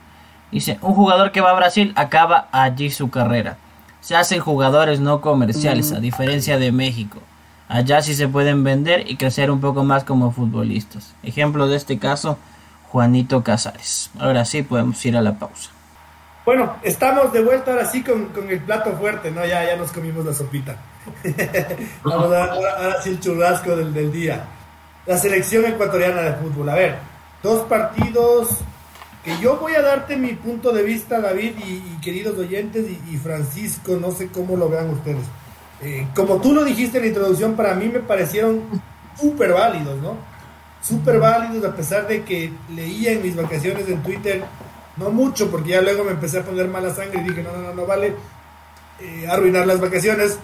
dice, un jugador que va a Brasil acaba allí su carrera. Se hacen jugadores no comerciales, a diferencia de México. Allá sí se pueden vender y crecer un poco más como futbolistas. Ejemplo de este caso, Juanito Casares. Ahora sí podemos ir a la pausa. Bueno, estamos de vuelta ahora sí con, el plato fuerte, ¿no? Ya, ya nos comimos la sopita. Vamos a, ahora, sí el churrasco del, del día. La selección ecuatoriana de fútbol. A ver, dos partidos que yo voy a darte mi punto de vista, David y, queridos oyentes y, Francisco, no sé cómo lo vean ustedes. Eh, como tú lo dijiste en la introducción, para mí me parecieron súper válidos, ¿no? Súper válidos, a pesar de que leía en mis vacaciones en Twitter, no mucho, porque ya luego me empecé a poner mala sangre y dije, no, no, no, no vale eh, arruinar las vacaciones,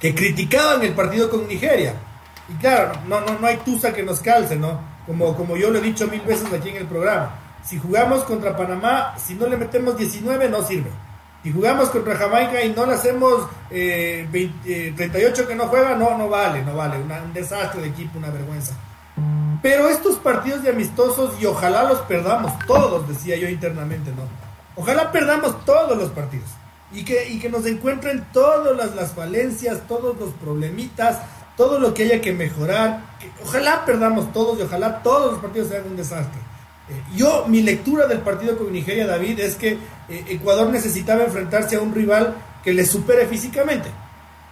que criticaban el partido con Nigeria. Y claro, no, no, no hay tusa que nos calce, ¿no? Como, como yo lo he dicho mil veces aquí en el programa. Si jugamos contra Panamá, si no le metemos 19, no sirve. Si jugamos contra Jamaica y no le hacemos eh, 38 eh, que no juega, no, no vale, no vale. un desastre de equipo, una vergüenza. Pero estos partidos de amistosos, y ojalá los perdamos todos, decía yo internamente, ¿no? Ojalá perdamos todos los partidos y que, y que nos encuentren todas las, las falencias, todos los problemitas, todo lo que haya que mejorar. ojalá perdamos todos y ojalá todos los partidos sean un desastre. Eh, yo, mi lectura del partido con Nigeria, David, es que eh, Ecuador necesitaba enfrentarse a un rival que le supere físicamente,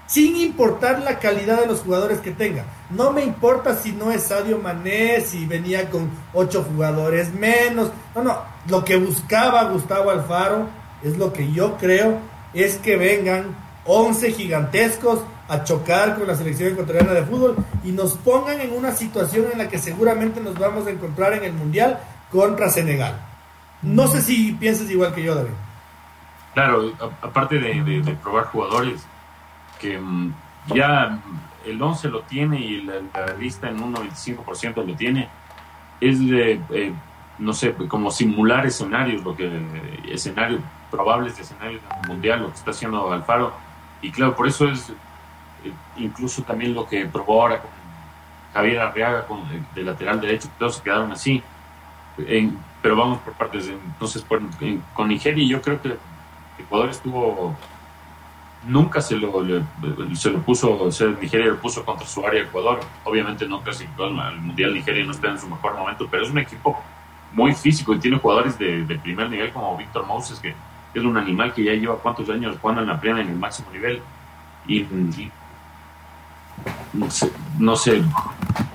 sin importar la calidad de los jugadores que tenga. No me importa si no es Sadio Mané, si venía con ocho jugadores menos. No, no, lo que buscaba Gustavo Alfaro es lo que yo creo, es que vengan 11 gigantescos a chocar con la selección ecuatoriana de fútbol y nos pongan en una situación en la que seguramente nos vamos a encontrar en el Mundial contra Senegal. No sé si piensas igual que yo, David. Claro, aparte de, probar jugadores, que mm, ya el 11 lo tiene y la, lista en un 95% lo tiene, es de, eh, no sé, como simular escenarios, lo que escenarios probables de escenarios mundial, lo que está haciendo Alfaro. Y claro, por eso es incluso también lo que probó ahora con Javier Arriaga con, de lateral derecho, todos se quedaron así pero vamos por partes. Entonces, con Nigeria, yo creo que Ecuador estuvo. Nunca se lo, se lo puso, Nigeria lo puso contra su área Ecuador. Obviamente no clasificó al Mundial Nigeria, no está en su mejor momento, pero es un equipo muy físico y tiene jugadores de, primer nivel como Víctor Moses, que es un animal que ya lleva cuántos años jugando en la plena en el máximo nivel. y no sé,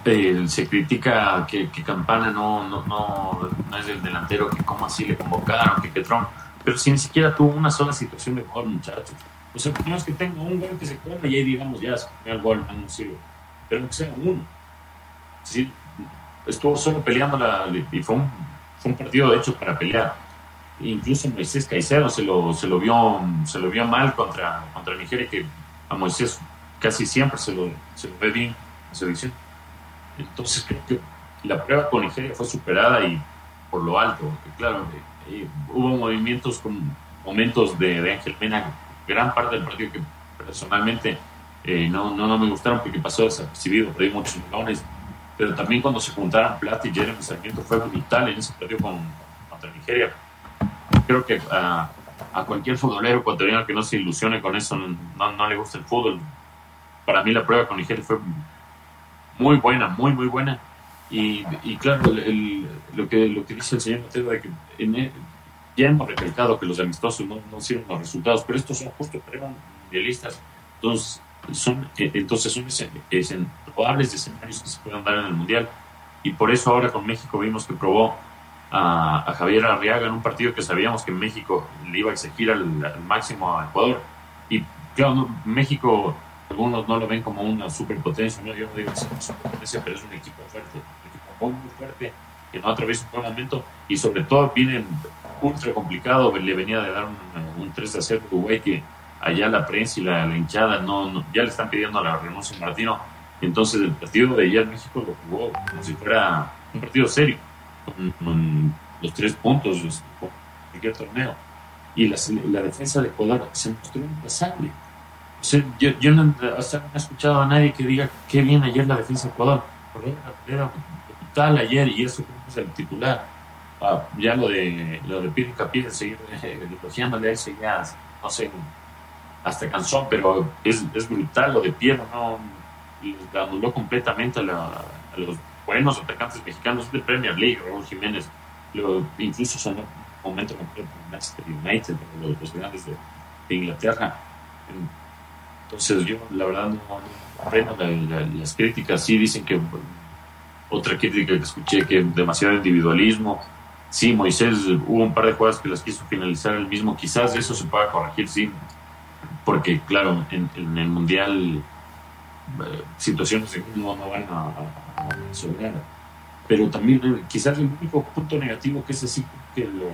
eh, se critica que, Campana no, no, no, es el delantero que como así le convocaron, que Trump, pero si ni siquiera tuvo una sola situación de gol, muchachos. O sea, es que tenga un gol que se come y ahí digamos ya, el gol, no sirve. Pero que sea uno. Sí, estuvo solo peleando la, y fue un, fue un partido hecho para pelear. Incluso Moisés Caicedo se lo, se lo vio se lo vio mal contra, contra Nigeria, que a Moisés casi siempre se lo, se lo ve bien la selección. Entonces creo que la prueba con Nigeria fue superada y por lo alto, porque claro, eh, hubo movimientos con momentos de, de, Ángel Mena, gran parte del partido que personalmente eh, no, no, no, me gustaron porque pasó desapercibido, perdí muchos millones, pero también cuando se juntaron Plata y Jeremy Sarmiento fue brutal en ese partido con, contra Nigeria. Creo que a, a cualquier futbolero ecuatoriano que no se ilusione con eso, no, no le gusta el fútbol, para mí la prueba con Nigeria fue muy buena, muy, muy buena. Y, claro, lo, que, lo que dice el señor Mateo que ya hemos recalcado que los amistosos no, no sirven los resultados, pero estos son justo pruebas mundialistas. Entonces, son, eh, entonces son probables escenarios que se puedan dar en el Mundial. Y por eso ahora con México vimos que probó a, Javier Arriaga en un partido que sabíamos que México le iba a exigir al, máximo a Ecuador. Y claro, México algunos no lo ven como una superpotencia, ¿no? yo no digo que sea una superpotencia, pero es un equipo fuerte, un equipo muy, muy fuerte, que no atraviesa un buen momento y sobre todo viene ultra complicado, le venía de dar un, 3 a 0 Uruguay que allá la prensa y la, hinchada no, ya le están pidiendo la renuncia a Martino, entonces el partido de ayer México lo jugó como si fuera un partido serio, con, los tres puntos, con cualquier torneo, y la, la defensa de Ecuador se mostró impasable yo, no, he escuchado a nadie que diga qué bien ayer la defensa de Ecuador. Era brutal ayer y eso es el titular. Ah, ya lo de lo de Pierre Capilla, seguir elogiándole a ya, no sé, hasta cansó, pero es, es brutal lo de Pierre, ¿no? anuló completamente a, los buenos atacantes mexicanos de Premier League, Raúl Jiménez, lo, incluso son un momento completo Manchester United, los, los grandes de, de Inglaterra. Entonces yo la verdad no aprendo las críticas, sí dicen que otra crítica que escuché que demasiado individualismo, sí Moisés hubo un par de jugadas que las quiso finalizar el mismo, quizás eso se pueda corregir, sí, porque claro, en, el Mundial eh, situaciones no, no van a, a, sobrar, pero también eh, quizás el único punto negativo que es así que lo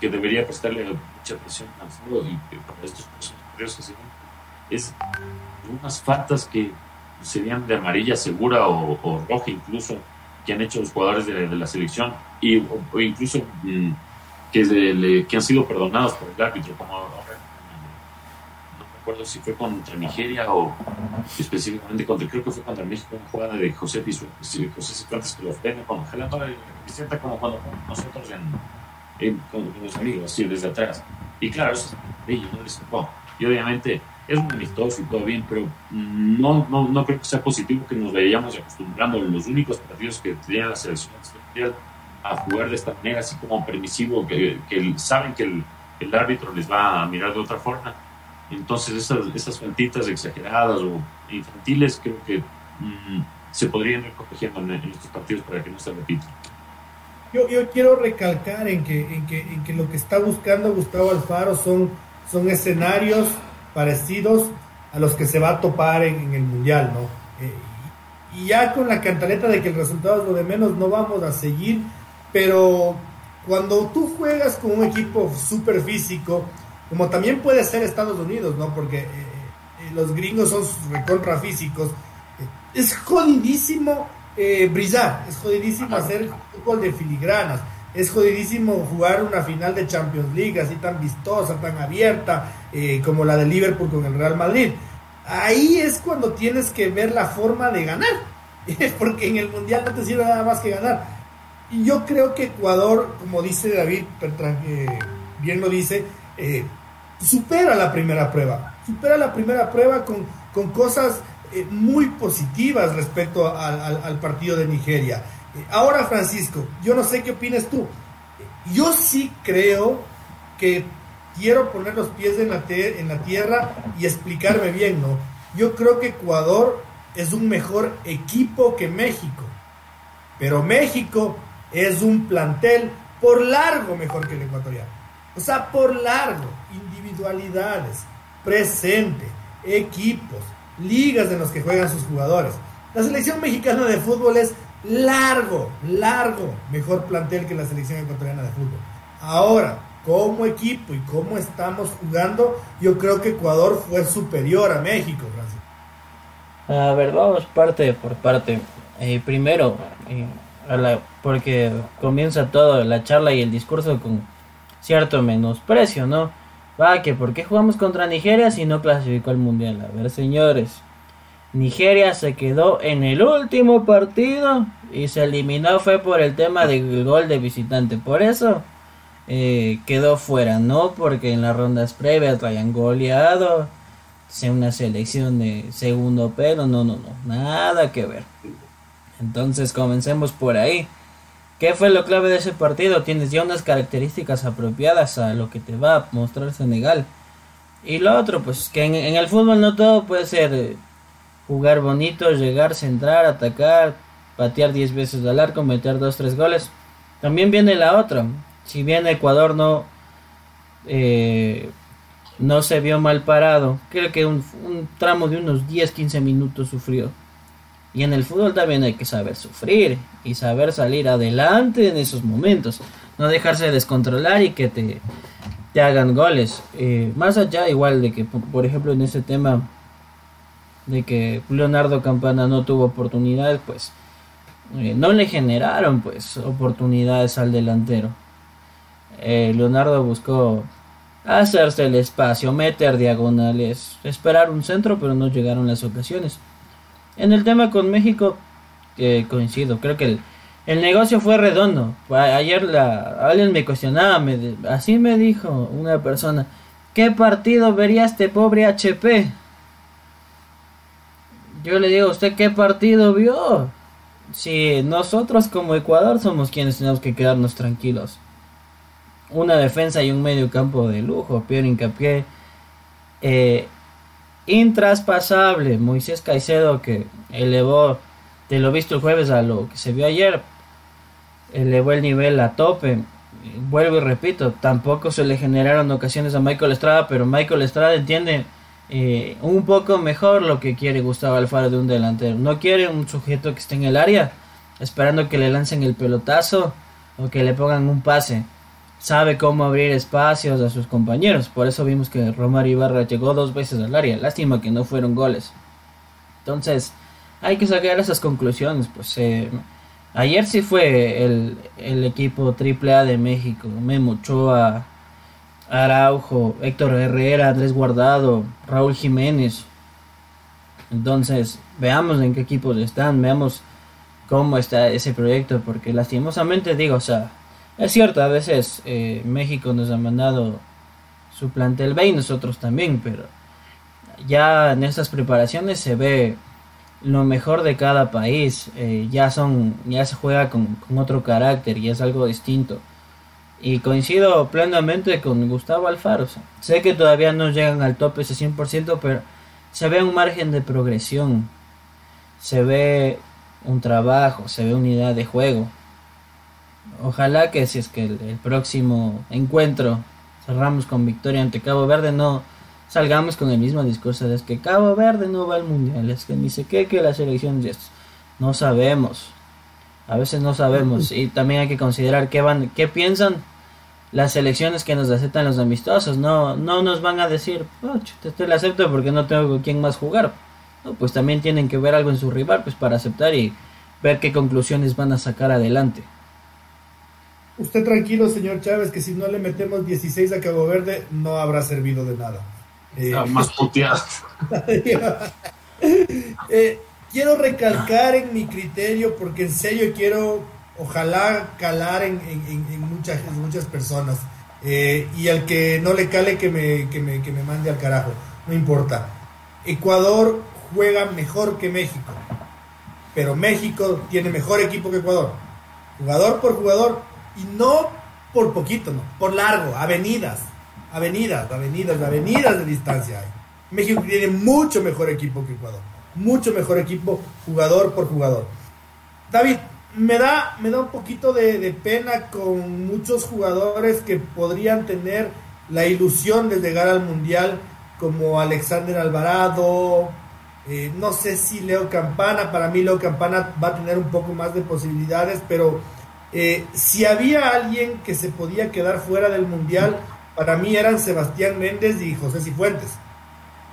que debería prestarle mucha atención al fútbol y para estos procesos que se es unas faltas que serían de amarilla segura o, roja incluso que han hecho los jugadores de, la selección y, o, incluso mm, que, que han sido perdonados por el árbitro como no me acuerdo si fue contra Nigeria o específicamente contra creo que fue contra México una jugada de José José Cifuentes que lo frena con ojalá no sienta como cuando nosotros en, eh, con, los amigos, así desde atrás. Y claro, eso es no les Y obviamente es muy amistoso y todo bien, pero no, no, no creo que sea positivo que nos vayamos acostumbrando los únicos partidos que tenía la selección a jugar de esta manera, así como permisivo, que, que saben que el, el, árbitro les va a mirar de otra forma. Entonces, esas, esas faltitas exageradas o infantiles creo que mm, se podrían ir corrigiendo en, estos partidos para que no se repitan. Yo, yo quiero recalcar en que, en, que, en que lo que está buscando Gustavo Alfaro son, son escenarios parecidos a los que se va a topar en, el Mundial, ¿no? Eh, y ya con la cantaleta de que el resultado es lo de menos, no vamos a seguir, pero cuando tú juegas con un equipo súper físico, como también puede ser Estados Unidos, ¿no? Porque eh, eh, los gringos son recontra físicos, es jodidísimo brillar, es jodidísimo hacer fútbol de filigranas es jodidísimo jugar una final de Champions League así tan vistosa, tan abierta, eh, como la de Liverpool con el Real Madrid. Ahí es cuando tienes que ver la forma de ganar, porque en el Mundial no te sirve nada más que ganar. Y yo creo que Ecuador, como dice David, eh, bien lo dice, eh, supera la primera prueba, supera la primera prueba con, con cosas muy positivas respecto al partido de Nigeria. Ahora, Francisco, yo no sé qué opinas tú. Yo sí creo que quiero poner los pies en la, en la tierra y explicarme bien, ¿no? Yo creo que Ecuador es un mejor equipo que México. Pero México es un plantel por largo mejor que el ecuatoriano. O sea, por largo. Individualidades, presente, equipos, ligas en los que juegan sus jugadores. La selección mexicana de fútbol es largo, largo, mejor plantel que la selección ecuatoriana de fútbol. Ahora, como equipo y cómo estamos jugando, yo creo que Ecuador fue superior a México, Francisco. A ver, vamos parte por parte. Eh, primero, eh, porque comienza todo la charla y el discurso con cierto menosprecio, ¿no? Va, que por qué jugamos contra Nigeria si no clasificó al Mundial. A ver, señores, Nigeria se quedó en el último partido y se eliminó fue por el tema del gol de visitante. Por eso eh, quedó fuera, no porque en las rondas previas hayan goleado, sea una selección de segundo pelo, no, no, no, nada que ver. Entonces comencemos por ahí. ¿Qué fue lo clave de ese partido? Tienes ya unas características apropiadas a lo que te va a mostrar Senegal. Y lo otro, pues que en, en el fútbol no todo puede ser eh, jugar bonito, llegar, centrar, atacar, patear 10 veces al arco, meter 2-3 goles. También viene la otra. Si bien Ecuador no, eh, no se vio mal parado, creo que un, tramo de unos 10-15 minutos sufrió. Y en el fútbol también hay que saber sufrir y saber salir adelante en esos momentos. No dejarse descontrolar y que te, te hagan goles. Eh, más allá igual de que, por ejemplo, en ese tema de que Leonardo Campana no tuvo oportunidades, pues eh, no le generaron pues oportunidades al delantero. Eh, Leonardo buscó hacerse el espacio, meter diagonales, esperar un centro, pero no llegaron las ocasiones. En el tema con México, que coincido, creo que el, negocio fue redondo. Ayer la, alguien me cuestionaba, me, así me dijo una persona, ¿qué partido vería este pobre HP? Yo le digo, ¿usted qué partido vio? Si nosotros como Ecuador somos quienes tenemos que quedarnos tranquilos. Una defensa y un medio campo de lujo. Pierre Hincapié. Eh, intraspasable. Moisés Caicedo que elevó de lo visto el jueves a lo que se vio ayer. Elevó el nivel a tope. Vuelvo y repito, tampoco se le generaron ocasiones a Michael Estrada, pero Michael Estrada entiende eh, un poco mejor lo que quiere Gustavo Alfaro de un delantero. No quiere un sujeto que esté en el área esperando que le lancen el pelotazo o que le pongan un pase. Sabe cómo abrir espacios a sus compañeros. Por eso vimos que Romario Ibarra llegó dos veces al área. Lástima que no fueron goles. Entonces, hay que sacar esas conclusiones. Pues eh, ayer sí fue el, el equipo AAA de México. Memo Ochoa, Araujo, Héctor Herrera, Andrés Guardado, Raúl Jiménez. Entonces, veamos en qué equipos están, veamos cómo está ese proyecto, porque lastimosamente digo, o sea, Es cierto, a veces eh, México nos ha mandado su plantel B y nosotros también, pero ya en estas preparaciones se ve lo mejor de cada país. Eh, ya son, ya se juega con, con, otro carácter y es algo distinto. Y coincido plenamente con Gustavo Alfaro. sé que todavía no llegan al tope ese 100%, pero se ve un margen de progresión. Se ve un trabajo, se ve unidad de juego. Ojalá que si es que el, próximo encuentro cerramos con victoria ante Cabo Verde, no salgamos con el mismo discurso de es que Cabo Verde no va al mundial, es que ni sé qué que la selección No sabemos. A veces no sabemos y también hay que considerar qué van, qué piensan las selecciones que nos aceptan los amistosos. No, no nos van a decir, oh, te, te lo acepto porque no tengo con quién más jugar. No, pues también tienen que ver algo en su rival pues para aceptar y ver qué conclusiones van a sacar adelante. Usted tranquilo, señor Chávez, que si no le metemos 16 a Cabo Verde, no habrá servido de nada. Eh, más puteado. eh, quiero recalcar en mi criterio, porque en serio quiero, ojalá calar en, muchas, muchas personas. Eh, y al que no le cale, que me, que, me, que me mande al carajo. No importa. Ecuador juega mejor que México. Pero México tiene mejor equipo que Ecuador. Jugador por jugador, y no por poquito, no, por largo, avenidas, avenidas, avenidas, avenidas de distancia. México tiene mucho mejor equipo que Ecuador, mucho mejor equipo jugador por jugador. David, me da, me da un poquito de, pena con muchos jugadores que podrían tener la ilusión de llegar al Mundial, como Alexander Alvarado, eh, no sé si Leo Campana, para mí Leo Campana va a tener un poco más de posibilidades, pero eh, si había alguien que se podía quedar fuera del Mundial, para mí eran Sebastián Méndez y José Cifuentes.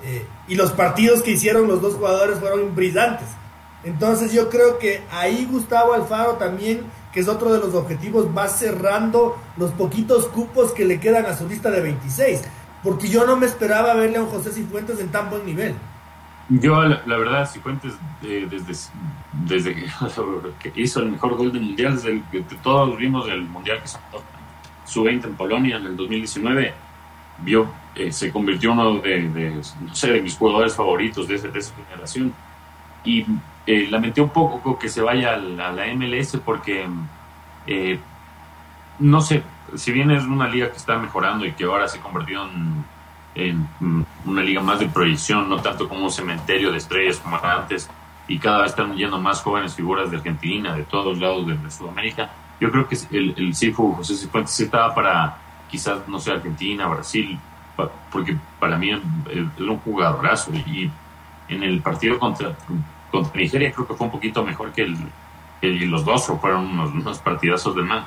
Eh, y los partidos que hicieron los dos jugadores fueron brillantes. Entonces yo creo que ahí Gustavo Alfaro también, que es otro de los objetivos, va cerrando los poquitos cupos que le quedan a su lista de 26. Porque yo no me esperaba verle a un José Cifuentes en tan buen nivel. Yo, la, verdad, Cifuentes, eh, desde, desde que hizo el mejor gol del Mundial, desde que todos vimos el Mundial que su 20 en Polonia en el 2019, vio, eh, se convirtió uno de, no sé, de mis jugadores favoritos de, de esa generación. Y eh, lamenté un poco que se vaya a la, MLS porque, eh, no sé, si bien es una liga que está mejorando y que ahora se convirtió en en una liga más de proyección, no tanto como un cementerio de estrellas como antes, y cada vez están yendo más jóvenes figuras de Argentina, de todos lados de, Sudamérica. Yo creo que el, el Cifu José Cifuentes estaba para quizás, no sé, Argentina, Brasil, porque para mí es un jugadorazo y en el partido contra, contra Nigeria creo que fue un poquito mejor que, el, los dos, o fueron unos, unos partidazos de más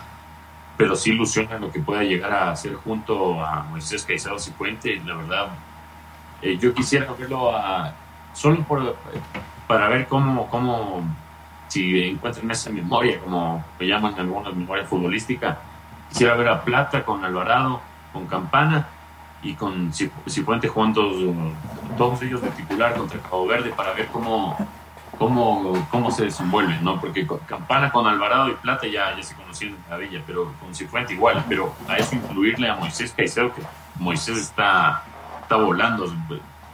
pero sí ilusiona lo que pueda llegar a hacer junto a Moisés Caicedo Cifuente. La verdad, eh, yo quisiera verlo a, solo por, para ver cómo, cómo, si encuentran esa memoria, como lo llaman algunas memoria futbolística, quisiera ver a Plata con Alvarado, con Campana y con Cifuente jugando todos ellos de titular contra Cabo Verde para ver cómo cómo, cómo se desenvuelve, ¿no? Porque Campana con Alvarado y Plata ya, ya se conocían en Maravilla, pero con Cifuente igual, pero a eso incluirle a Moisés Caicedo, que Moisés está, está volando,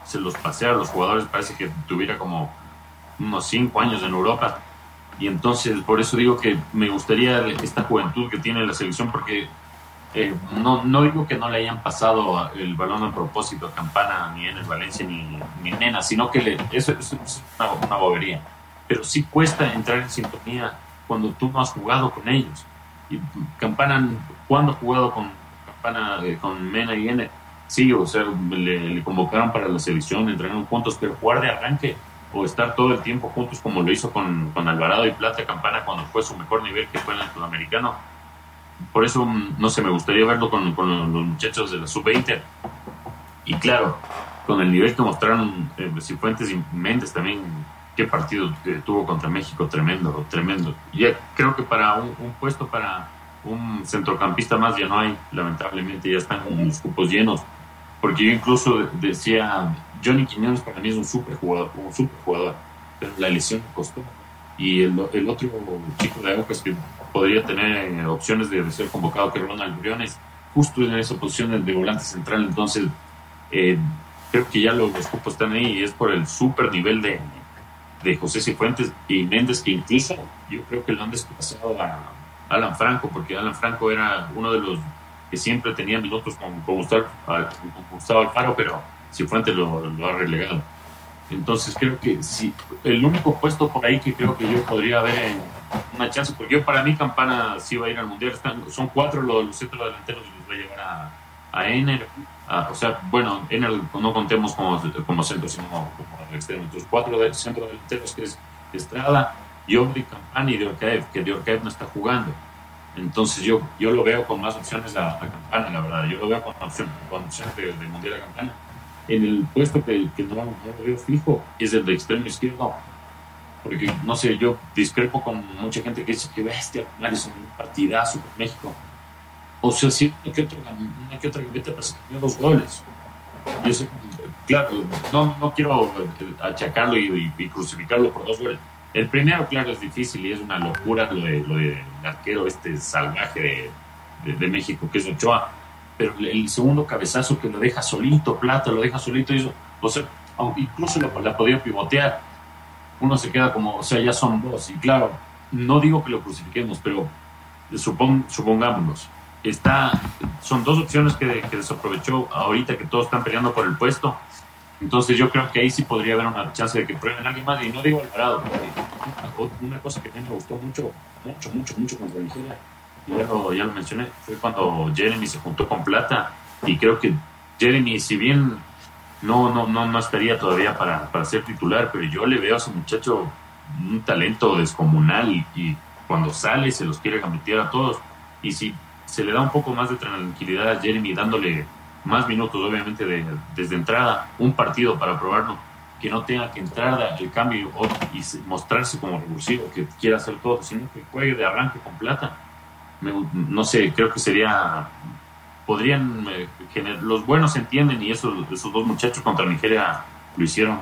se los pasea a los jugadores, parece que tuviera como unos cinco años en Europa, y entonces por eso digo que me gustaría esta juventud que tiene la selección, porque eh, no, no digo que no le hayan pasado el balón a propósito a Campana, ni en el Valencia, ni, ni en Nena, sino que le, eso, es una, bobería. Pero sí cuesta entrar en sintonía cuando tú no has jugado con ellos. Y Campana, cuando ha jugado con Campana, eh, con Mena y N? Sí, o sea, le, convocaron para la selección, entrenaron juntos, pero jugar de arranque o estar todo el tiempo juntos como lo hizo con, con Alvarado y Plata Campana cuando fue su mejor nivel, que fue en el sudamericano, por eso, mm, no sé, me gustaría verlo con, con los muchachos de la sub-20. Y claro, con el nivel que mostraron eh, Cifuentes y Méndez también, qué partido eh, tuvo contra México, tremendo, tremendo. Y creo que para un, puesto para un centrocampista más ya no hay, lamentablemente, ya están los cupos llenos. Porque yo incluso decía, Johnny Quiñones para mí es un super jugador, un super pero la lesión costó. Y el, el otro chico de Aucas que podría tener eh, opciones de ser convocado, que Ronald Briones, justo en esa posición de volante central. Entonces, eh, creo que ya los, los, cupos están ahí y es por el super nivel de, de José Cifuentes y Méndez, que incluso yo creo que lo han desplazado a Alan Franco, porque Alan Franco era uno de los que siempre tenía minutos con, con, Gustavo, con Gustavo Alfaro, pero Cifuentes lo, lo ha relegado. Entonces creo que sí, el único puesto por ahí que creo que yo podría ver una chance, porque yo para mí Campana sí va a ir al Mundial, Están, son cuatro los, los centros delanteros que los va a llevar a, a Ener, a, o sea, bueno, Ener no contemos como, como centro, sino como, como extremo, entonces cuatro de, centros delanteros que es Estrada, Yobri, Campana y Diorcaev, que Diorcaev no está jugando. Entonces yo, yo lo veo con más opciones a, a Campana, la verdad, yo lo veo con opciones con opción de, de Mundial a Campana en el puesto que, que no, no, veo fijo es el de extremo izquierdo. Porque, no sé, yo discrepo con mucha gente que dice que bestia, es un partidazo con México. O sea, sí, una que otra, una que otra gambeta, pero se cambió dos goles. Yo sé, claro, no, no quiero achacarlo y, y, y, crucificarlo por dos goles. El primero, claro, es difícil y es una locura lo de, lo de arquero este salvaje de, de, de México, que es Ochoa pero el segundo cabezazo que lo deja solito, Plata lo deja solito, y eso, o sea, incluso la, la podía pivotear, uno se queda como, o sea, ya son dos, y claro, no digo que lo crucifiquemos, pero supon, supongámonos, está, son dos opciones que, que, desaprovechó ahorita que todos están peleando por el puesto, entonces yo creo que ahí sí podría haber una chance de que prueben a alguien más, y no digo Alvarado, porque una cosa que a mí me gustó mucho, mucho, mucho, mucho contra Nigeria, ya lo, ya lo mencioné, fue cuando Jeremy se juntó con Plata y creo que Jeremy, si bien no, no, no, no estaría todavía para, para ser titular, pero yo le veo a ese muchacho un talento descomunal y, cuando sale se los quiere gambetear a todos. Y si se le da un poco más de tranquilidad a Jeremy dándole más minutos obviamente de, desde entrada, un partido para probarlo, que no tenga que entrar el cambio y mostrarse como revulsivo, que quiera hacer todo, sino que juegue de arranque con plata no sé, creo que sería, podrían, eh, los buenos entienden y esos, esos dos muchachos contra Nigeria lo hicieron,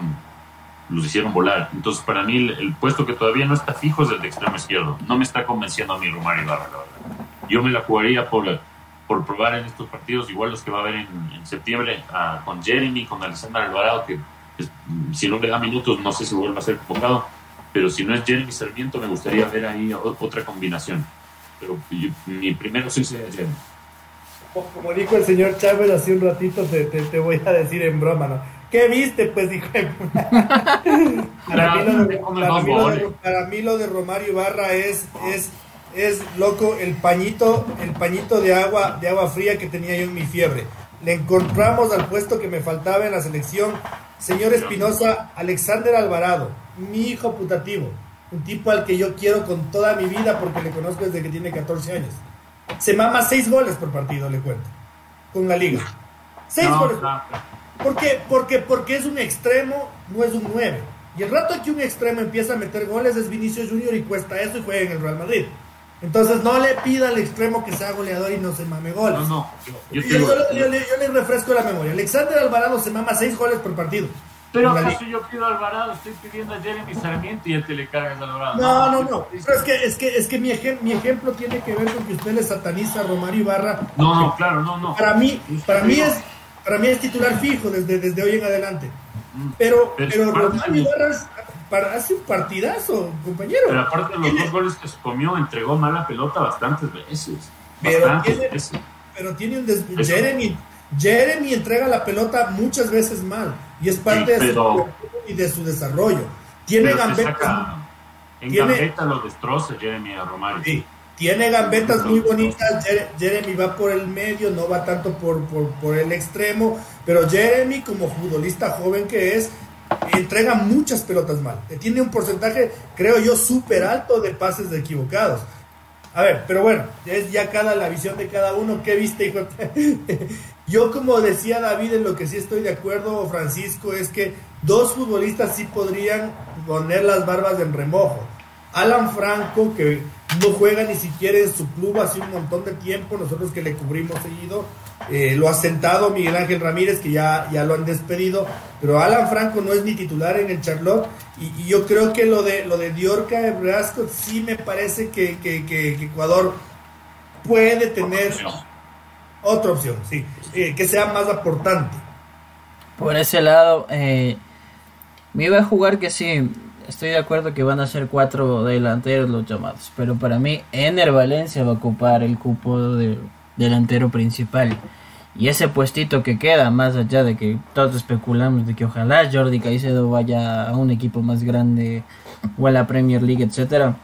los hicieron volar. Entonces, para mí, el, puesto que todavía no está fijo es el de extremo izquierdo. No me está convenciendo a mí Romario Ibarra, la verdad. Yo me la jugaría por, por probar en estos partidos, igual los que va a haber en, septiembre, a, con Jeremy, con Alexander Alvarado, que si no le da minutos, no sé si vuelva a ser convocado. Pero si no es Jeremy Sarmiento, me gustaría ver ahí otra combinación pero yo, mi primero sí se ayer. Como dijo el señor Chávez hace un ratito, te, te, te, voy a decir en broma, ¿no? ¿Qué viste? Pues dijo. para, para mí lo de Romario Ibarra es, es, es loco el pañito, el pañito de agua, de agua fría que tenía yo en mi fiebre. Le encontramos al puesto que me faltaba en la selección. Señor Espinosa, Alexander Alvarado, mi hijo putativo un tipo al que yo quiero con toda mi vida porque le conozco desde que tiene 14 años. Se mama 6 goles por partido, le cuento, con la liga. 6 no, goles. No. ¿Por qué? Porque, porque es un extremo, no es un 9. Y el rato que un extremo empieza a meter goles es Vinicius Junior y cuesta eso y juega en el Real Madrid. Entonces no le pida al extremo que sea goleador y no se mame goles. No, no. Yo, yo, yo, yo le, le, refresco la memoria. Alexander Alvarado se mama 6 goles por partido. Pero acaso yo pido a Alvarado, estoy pidiendo a Jeremy Sarmiento y él te le cargas a Alvarado. No, no, no. Pero es que, es que, es que mi, ejem mi ejemplo tiene que ver con que usted le sataniza a Romario Ibarra. No, no, claro, no, no. Para mí, para mí es, para mí es titular fijo desde, desde hoy en adelante. Pero, pero, pero Romario Ibarra para, hace un partidazo, compañero. Pero aparte de los ¿Tiene? dos goles que se comió, entregó mala pelota bastantes veces. Pero bastantes tiene, veces. pero tiene un Jeremy, Jeremy entrega la pelota muchas veces mal y es parte sí, de, su, y de su desarrollo. Tiene gambetas. En tiene, gambeta lo destroza Jeremy a Romario. Sí, tiene gambetas muy bonitas. Jeremy va por el medio, no va tanto por, por, por el extremo. Pero Jeremy, como futbolista joven que es, entrega muchas pelotas mal. Tiene un porcentaje, creo yo, súper alto de pases de equivocados. A ver, pero bueno, es ya cada la visión de cada uno. ¿Qué viste, hijo? Yo, como decía David, en lo que sí estoy de acuerdo, Francisco, es que dos futbolistas sí podrían poner las barbas en remojo. Alan Franco, que no juega ni siquiera en su club hace un montón de tiempo, nosotros que le cubrimos seguido, eh, lo ha sentado Miguel Ángel Ramírez, que ya, ya lo han despedido, pero Alan Franco no es ni titular en el Charlotte, y, yo creo que lo de, lo de Diorca Brasco sí me parece que, Ecuador puede tener otra opción, sí, eh, que sea más aportante. Por ese lado, eh, me iba a jugar que sí, estoy de acuerdo que van a ser cuatro delanteros los llamados, pero para mí Ener Valencia va a ocupar el cupo de delantero principal. Y ese puestito que queda, más allá de que todos especulamos de que ojalá Jordi Caicedo vaya a un equipo más grande o a la Premier League, etcétera,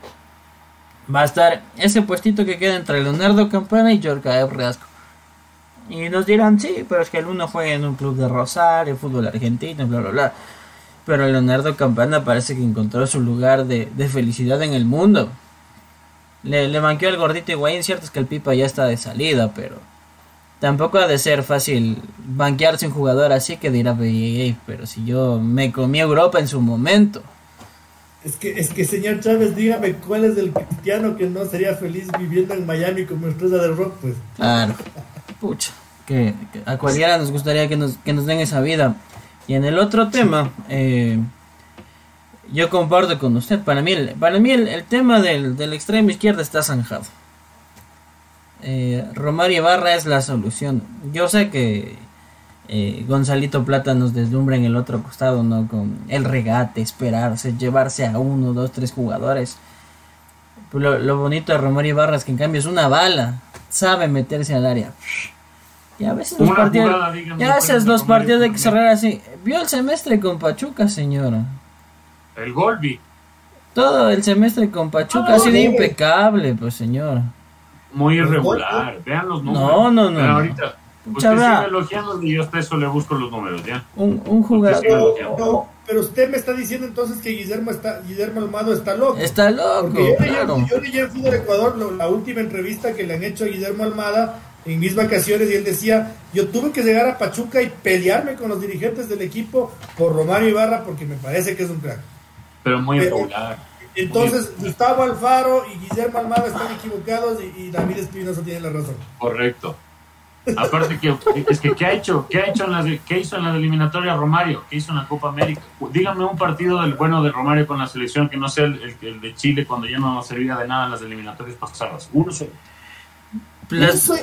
va a estar ese puestito que queda entre Leonardo Campana y Jorge Reasco. Y nos dirán, sí, pero es que el uno juega en un club de Rosario, fútbol argentino, bla, bla, bla. Pero Leonardo Campana parece que encontró su lugar de, de felicidad en el mundo. Le, le manqueó el gordito Higuaín, cierto es que el Pipa ya está de salida, pero tampoco ha de ser fácil banquearse un jugador así que dirá, pero si yo me comí Europa en su momento. Es que, es que señor Chávez, dígame cuál es el cristiano que no sería feliz viviendo en Miami como estrella del rock, pues. Claro, pucha, que, a cualquiera nos gustaría que nos, que nos den esa vida. Y en el otro tema, eh, yo comparto con usted. Para mí, el, para mí el, tema del, del, extremo izquierdo está zanjado. Eh, Romario Barra es la solución. Yo sé que eh, Gonzalito Plata nos deslumbra en el otro costado, ¿no? Con el regate, esperarse, llevarse a uno, dos, tres jugadores. Lo, lo bonito de Romario Barra es que en cambio es una bala. Sabe meterse al área. Y a veces los partidos, y a veces los partidos hay que cerrar así. Vio el semestre con Pachuca, señora. El Golbi. Todo el semestre con Pachuca ha sido impecable, pues señor. Muy irregular. Vean los números. No, no, no. ahorita. Usted sigue elogiando y yo hasta eso le busco los números, ¿ya? Un, un jugador. pero usted me está diciendo entonces que Guillermo está Guillermo Almado está loco. Está loco. Porque yo, claro. yo leí en Fútbol Ecuador la última entrevista que le han hecho a Guillermo Almada en mis vacaciones y él decía, yo tuve que llegar a Pachuca y pelearme con los dirigentes del equipo por Romario Ibarra porque me parece que es un crack pero muy irregular. Entonces, Gustavo Alfaro y Guillermo Almada están equivocados y, David Espinosa tiene la razón. Correcto. Aparte que es que ¿qué ha hecho? ¿Qué ha hecho en las qué hizo en la eliminatoria Romario? ¿Qué hizo en la Copa América? Dígame un partido del bueno de Romario con la selección que no sea el, el de Chile cuando ya no servía de nada en las eliminatorias pasadas. Uno solo no soy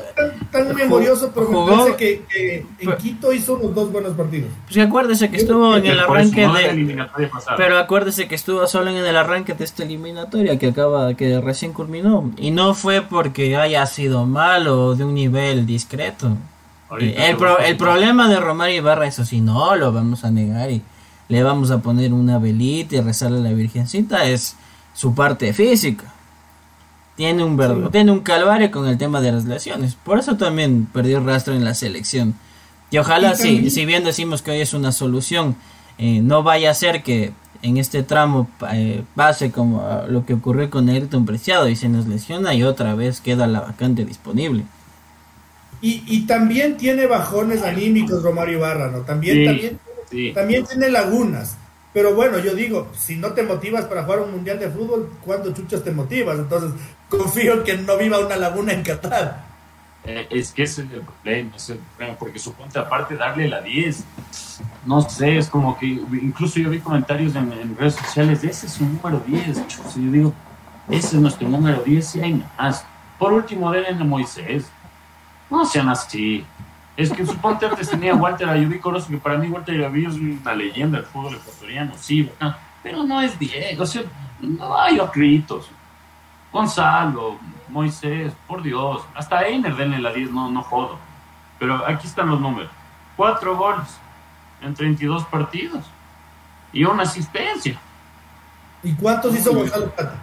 tan, memorioso, pero me parece que, en Quito hizo unos dos buenos partidos. Pues acuérdese que estuvo en el arranque de. Pero acuérdese que estuvo solo en el arranque de esta eliminatoria que acaba, que recién culminó. Y no fue porque haya sido malo o de un nivel discreto. El, el problema de Romario Ibarra, eso sí, no lo vamos a negar y le vamos a poner una velita y rezarle a la Virgencita, es su parte física tiene un, tiene un calvario con el tema de las lesiones. Por eso también perdió rastro en la selección. Y ojalá, si, si bien decimos que hoy es una solución, eh, no vaya a ser que en este tramo eh, pase como lo que ocurrió con Ayrton Preciado y se nos lesiona y otra vez queda la vacante disponible. Y, y también tiene bajones anímicos Romario Barra, ¿no? También, también, también tiene lagunas. Pero bueno, yo digo, si no te motivas para jugar un mundial de fútbol, ¿cuándo chuchas te motivas? Entonces, confío que no viva una laguna en Qatar. Eh, es que ese es el problema, porque suponte aparte darle la 10, no sé, es como que incluso yo vi comentarios en, redes sociales, ese es su número 10, yo digo, ese es nuestro número 10 y hay más. Por último, denle a Moisés, no sean así. Es que suponte antes tenía Walter Ayubí Corozo, que para mí Walter Ayubí es una leyenda del fútbol ecuatoriano, sí, pero no es Diego, o sea, no hay ocritos. Gonzalo, Moisés, por Dios, hasta Einer denle la 10, no, no jodo. Pero aquí están los números. Cuatro goles en 32 partidos y una asistencia. ¿Y cuántos hizo Gonzalo Plata?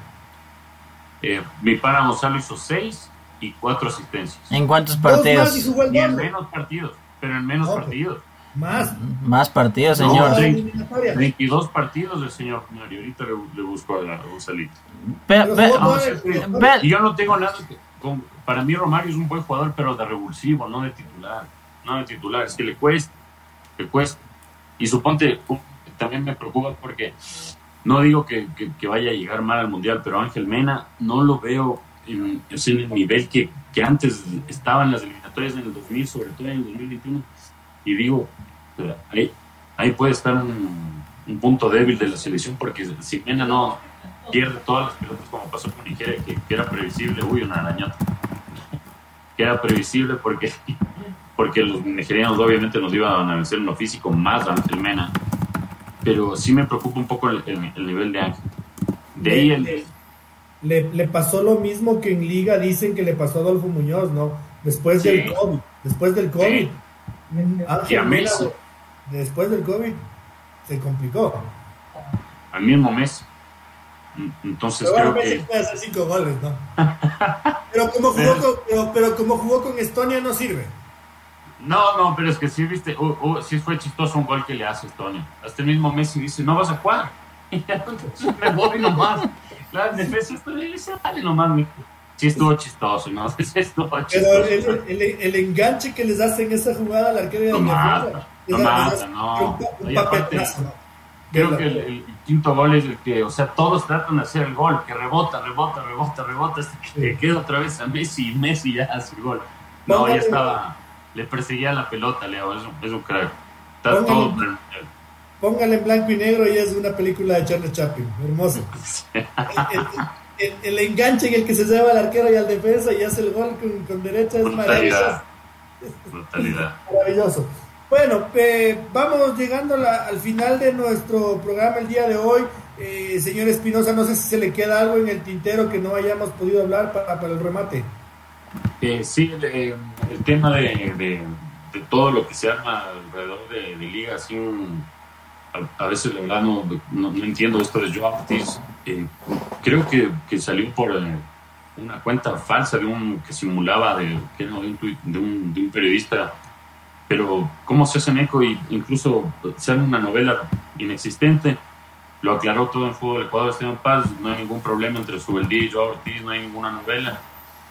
Eh, mi pana Gonzalo hizo seis y cuatro asistencias. ¿En cuántos partidos? y en menos partidos, pero en menos partidos. Más. Más partidos, señor. No, 22 partidos del señor Mario. Ahorita le, busco a, Gonzalito. y yo no tengo nada con, para mí Romario es un buen jugador, pero de revulsivo, no de titular. No de titular, es que le cuesta. Le cuesta. Y suponte, también me preocupa porque no digo que, vaya a llegar mal al Mundial, pero Ángel Mena no lo veo en, el nivel que, antes estaba en las eliminatorias en el 2000, sobre todo en el 2021. Y digo, ahí, ahí puede estar un, punto débil de la selección, porque si Mena no pierde todas las pelotas como pasó con Nigeria, que, era previsible, uy, una arañata. Que era previsible porque, porque los nigerianos obviamente nos iban a vencer en lo físico más a Ángel Mena pero sí me preocupa un poco el, nivel de Ángel. De ahí el... Le, le, pasó lo mismo que en Liga dicen que le pasó a Adolfo Muñoz, ¿no? Después del COVID. Después del COVID. después del COVID se complicó. Al mismo mes. Entonces pero creo que... puede hacer cinco goles, ¿no? pero, como jugó con, pero como jugó con Estonia no sirve. No, no, pero es que sí, viste, sí fue chistoso un gol que le hace Estonia. Hasta el mismo Messi dice, no vas a jugar. Y me voy nomás. La defensa está dice, dale nomás, Sí estuvo chistoso, ¿no? estuvo chistoso. Pero el, el, enganche que les hacen esa jugada al arquero de no mata, no mata, no. Un, papel Creo que el, quinto gol es el que, o sea, todos tratan de hacer el gol, que rebota, rebota, rebota, rebota, hasta que queda otra vez a Messi y Messi ya hace el gol. No, ya estaba le perseguía la pelota, Leo, es un, es un crack. Está todo Póngale en blanco y negro y es una película de Charles Chaplin, hermoso. el, enganche en el que se lleva al arquero y al defensa y hace el gol con, derecha es maravilloso. maravilloso. Bueno, eh, vamos llegando al final de nuestro programa el día de hoy. Eh, señor Espinosa, no sé si se le queda algo en el tintero que no hayamos podido hablar para, para el remate. Eh, sí, el tema de, todo lo que se arma alrededor de, Liga, así a, veces la verdad no, no, entiendo esto de Joao Ortiz. Eh, creo que, que, salió por eh, una cuenta falsa de un que simulaba de, de, un, de, un, periodista, pero cómo se hace eco y incluso sale una novela inexistente. Lo aclaró todo en Fútbol Ecuador Esteban Paz, no hay ningún problema entre Subeldí y Joao Ortiz, no hay ninguna novela.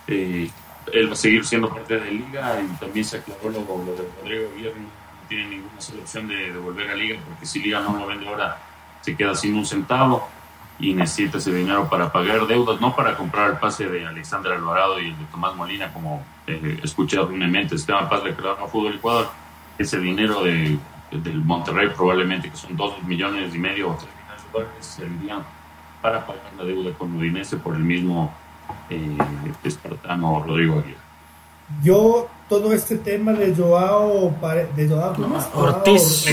Eh, él va a seguir siendo parte de la liga y también se aclaró lo, lo de Rodrigo Guillermo. Tiene ninguna solución de, volver a liga porque si liga no lo vende ahora se queda sin un centavo y necesita ese dinero para pagar deudas, no para comprar el pase de Alexander Alvarado y el de Tomás Molina, como eh, escuché erróneamente Esteban Paz le crearon a Fútbol Ecuador. Ese dinero de, del Monterrey, probablemente que son dos millones y medio o tres millones de dólares, servirían para pagar la deuda con Udinese por el mismo eh, Espartano Rodrigo Aguirre. Yo, todo este tema de Joao, de Joao, Ortiz.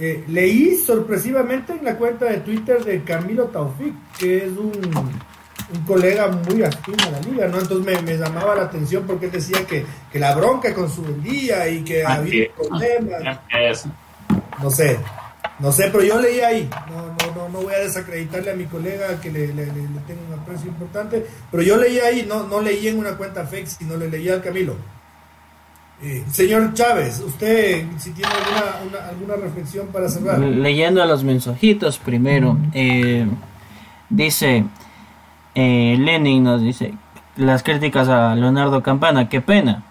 Eh, leí sorpresivamente en la cuenta de Twitter de Camilo Taufik, que es un, un colega muy afín a la liga, ¿no? Entonces me, me llamaba la atención porque él decía que, que la bronca con su vendía y que había problemas. No sé, no sé, pero yo leí ahí. No, no, no, voy a desacreditarle a mi colega que le, le, tengo un aprecio importante, pero yo leí ahí, no, no leí en una cuenta fake, sino le leí al Camilo. Eh, señor Chávez, usted si tiene alguna, alguna reflexión para cerrar. Leyendo a los mensajitos primero, eh, dice eh, Lenin nos dice las críticas a Leonardo Campana, qué pena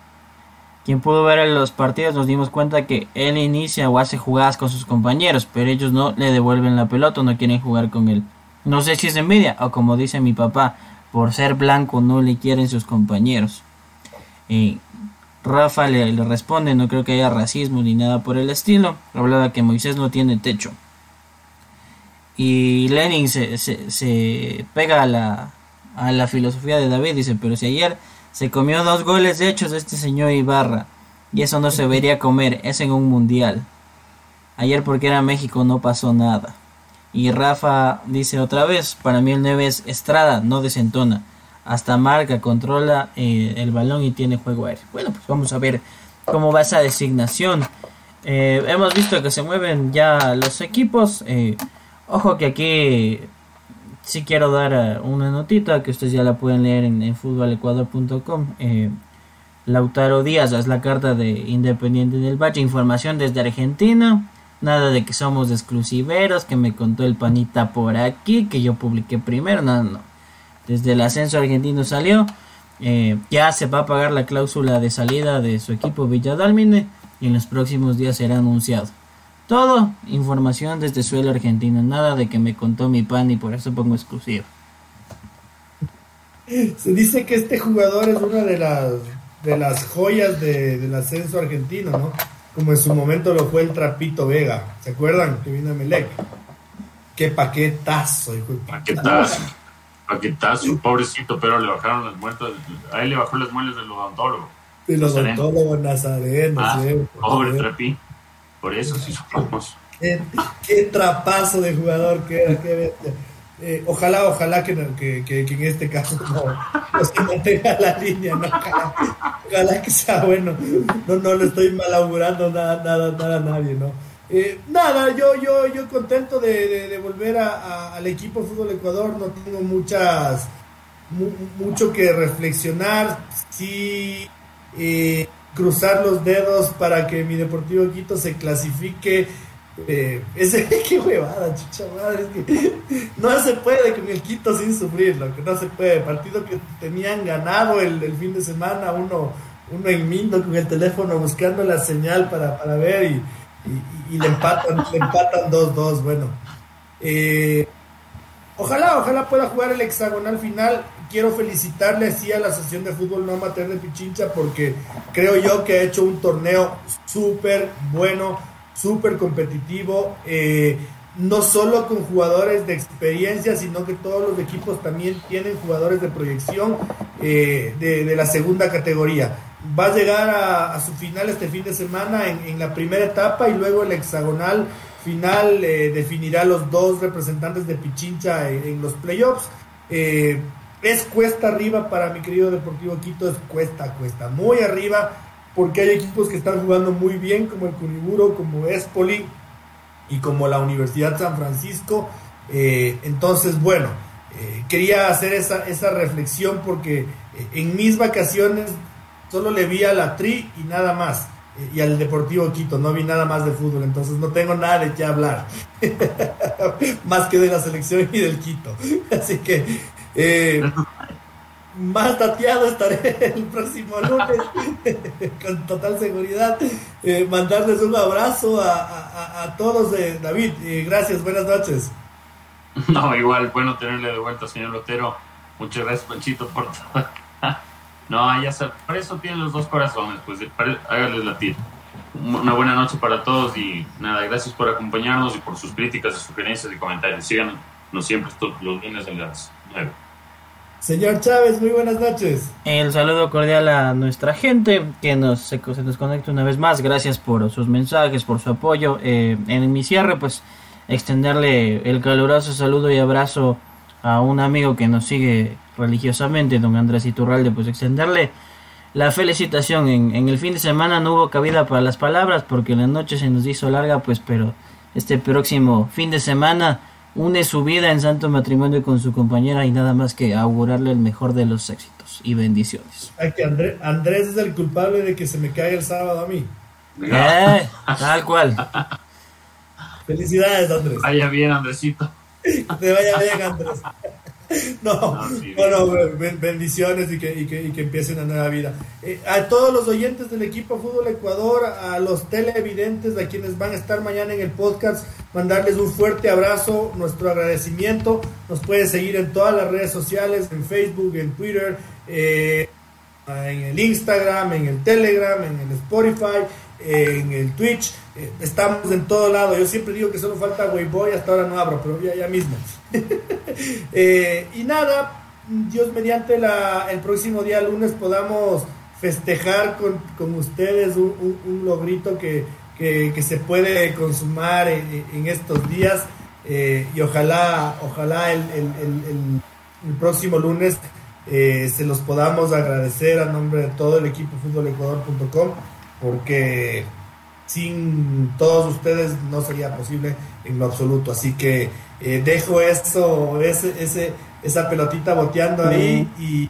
quien pudo ver en los partidos nos dimos cuenta que él inicia o hace jugadas con sus compañeros, pero ellos no le devuelven la pelota, no quieren jugar con él. No sé si es envidia o como dice mi papá, por ser blanco no le quieren sus compañeros. Y Rafa le, responde, no creo que haya racismo ni nada por el estilo. Hablaba que Moisés no tiene techo. Y Lenin se, se, pega a la, a la filosofía de David, dice, pero si ayer se comió dos goles hechos de este señor Ibarra. Y eso no se debería comer, es en un mundial. Ayer porque era México no pasó nada. Y Rafa dice otra vez, para mí el 9 es Estrada, no desentona. Hasta marca, controla eh, el balón y tiene juego aéreo. Bueno, pues vamos a ver cómo va esa designación. Eh, hemos visto que se mueven ya los equipos. Eh, ojo que aquí si quiero dar una notita que ustedes ya la pueden leer en, en Lautaro Díaz es la carta de Independiente del Valle. Información desde Argentina. Nada de que somos exclusiveros, que me contó el panita por aquí, que yo publiqué primero. No, no. Desde el ascenso argentino salió. Eh, ya se va a pagar la cláusula de salida de su equipo Villadalmine y en los próximos días será anunciado. Todo información desde suelo argentino, nada de que me contó mi pan y por eso pongo exclusivo. Se dice que este jugador es una de las de las joyas del ascenso argentino, ¿no? Como en su momento lo fue el Trapito Vega. ¿Se acuerdan? Que vino a Melec. Qué paquetazo, hijo de Paquetazo. Paquetazo, pobrecito, pero le bajaron las muertas. A él le bajó las muelas del odontólogo. El odontólogo nazareno, Ah, sí. pobre Trapi. Por eso sí somos. Qué, qué trapazo de jugador que era, qué bestia. Eh, ojalá, ojalá que, que, que- en este caso no, no se mantenga la línea, ojalá, que sea bueno. No, no le estoy mal augurando nada, nada, nada a nadie, ¿no? Eh, nada, yo, yo, yo contento de, de- volver a- al equipo Fútbol Ecuador, no tengo muchas, mu- mucho que reflexionar, sí eh, cruzar los dedos para que mi Deportivo Quito se clasifique. Eh, ese, qué huevada, chucha madre, es que no se puede con el Quito sin sufrir, que no se puede. Partido que tenían ganado el, fin de semana, uno, uno en Mindo con el teléfono buscando la señal para, para ver y, y- le empatan, le empatan 2-2. Bueno, eh, Ojalá, ojalá pueda jugar el hexagonal final. Quiero felicitarle así a la Asociación de Fútbol No Amateur de Pichincha porque creo yo que ha hecho un torneo súper bueno, súper competitivo. eh, no solo con jugadores de experiencia, sino que todos los equipos también tienen jugadores de proyección eh, de, la segunda categoría. Va a llegar a, su final este fin de semana en, la primera etapa y luego el hexagonal final eh, definirá los dos representantes de Pichincha en, en los playoffs. Eh, es cuesta arriba para mi querido Deportivo Quito, es cuesta, cuesta, muy arriba, porque hay equipos que están jugando muy bien, como el Curiburo, como Espoli y como la Universidad San Francisco. Eh, entonces, bueno, eh, quería hacer esa, esa reflexión porque eh, en mis vacaciones solo le vi a la Tri y nada más. Y al Deportivo Quito, no vi nada más de fútbol, entonces no tengo nada de qué hablar. más que de la selección y del Quito. Así que más tateado estaré el próximo lunes, con total seguridad. Eh, mandarles un abrazo a, a- a todos, eh, David. eh, gracias, buenas noches. No, igual, bueno tenerle de vuelta, señor Lotero. Muchas gracias, Panchito, por todo. No, ya sabes, por eso tienen los dos corazones, pues pare- hágales latir. Una buena noche para todos y nada, gracias por acompañarnos y por sus críticas, sugerencias y comentarios. Síganos siempre estos, los lunes a las 9. Señor Chávez, muy buenas noches. El saludo cordial a nuestra gente que nos, se, se nos conecta una vez más. Gracias por sus mensajes, por su apoyo. Eh, en mi cierre, pues extenderle el caluroso saludo y abrazo a un amigo que nos sigue religiosamente, don Andrés Iturralde, pues extenderle la felicitación. En, en el fin de semana no hubo cabida para las palabras porque la noche se nos hizo larga, pues pero este próximo fin de semana une su vida en santo matrimonio con su compañera y nada más que augurarle el mejor de los éxitos y bendiciones. Ay, que André- Andrés es el culpable de que se me caiga el sábado a mí. Eh, tal cual. Felicidades, Andrés. Vaya bien, Andresito. Te vaya bien, Andrés. No, No, sí, no, no, ben- bendiciones y que, y que, y que empiece una nueva vida. Eh, a todos los oyentes del equipo Fútbol Ecuador, a los televidentes, a quienes van a estar mañana en el podcast, mandarles un fuerte abrazo, nuestro agradecimiento. Nos pueden seguir en todas las redes sociales, en Facebook, en Twitter, eh, en el Instagram, en el Telegram, en el Spotify, en el Twitch. Eh, estamos en todo lado. Yo siempre digo que solo falta Wayboy, hasta ahora no abro, pero ya, ya mismo. Eh, y nada, Dios mediante la, el próximo día lunes podamos festejar con, con ustedes un, logrito que, que- se puede consumar en, estos días eh, y ojalá, ojalá el, el- el- próximo lunes se los podamos agradecer a nombre de todo el equipo futbolecuador.com porque sin todos ustedes no sería posible en lo absoluto. Así que eh, dejo eso, ese, ese, esa pelotita boteando ahí y,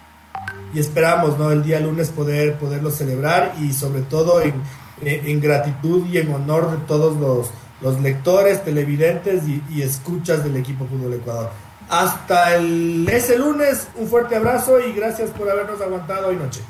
y esperamos ¿no? el día lunes poder poderlo celebrar y sobre todo en, gratitud y en honor de todos los, los lectores, televidentes y, y escuchas del equipo Fútbol Ecuador. Hasta el, ese lunes, un fuerte abrazo y gracias por habernos aguantado hoy noche.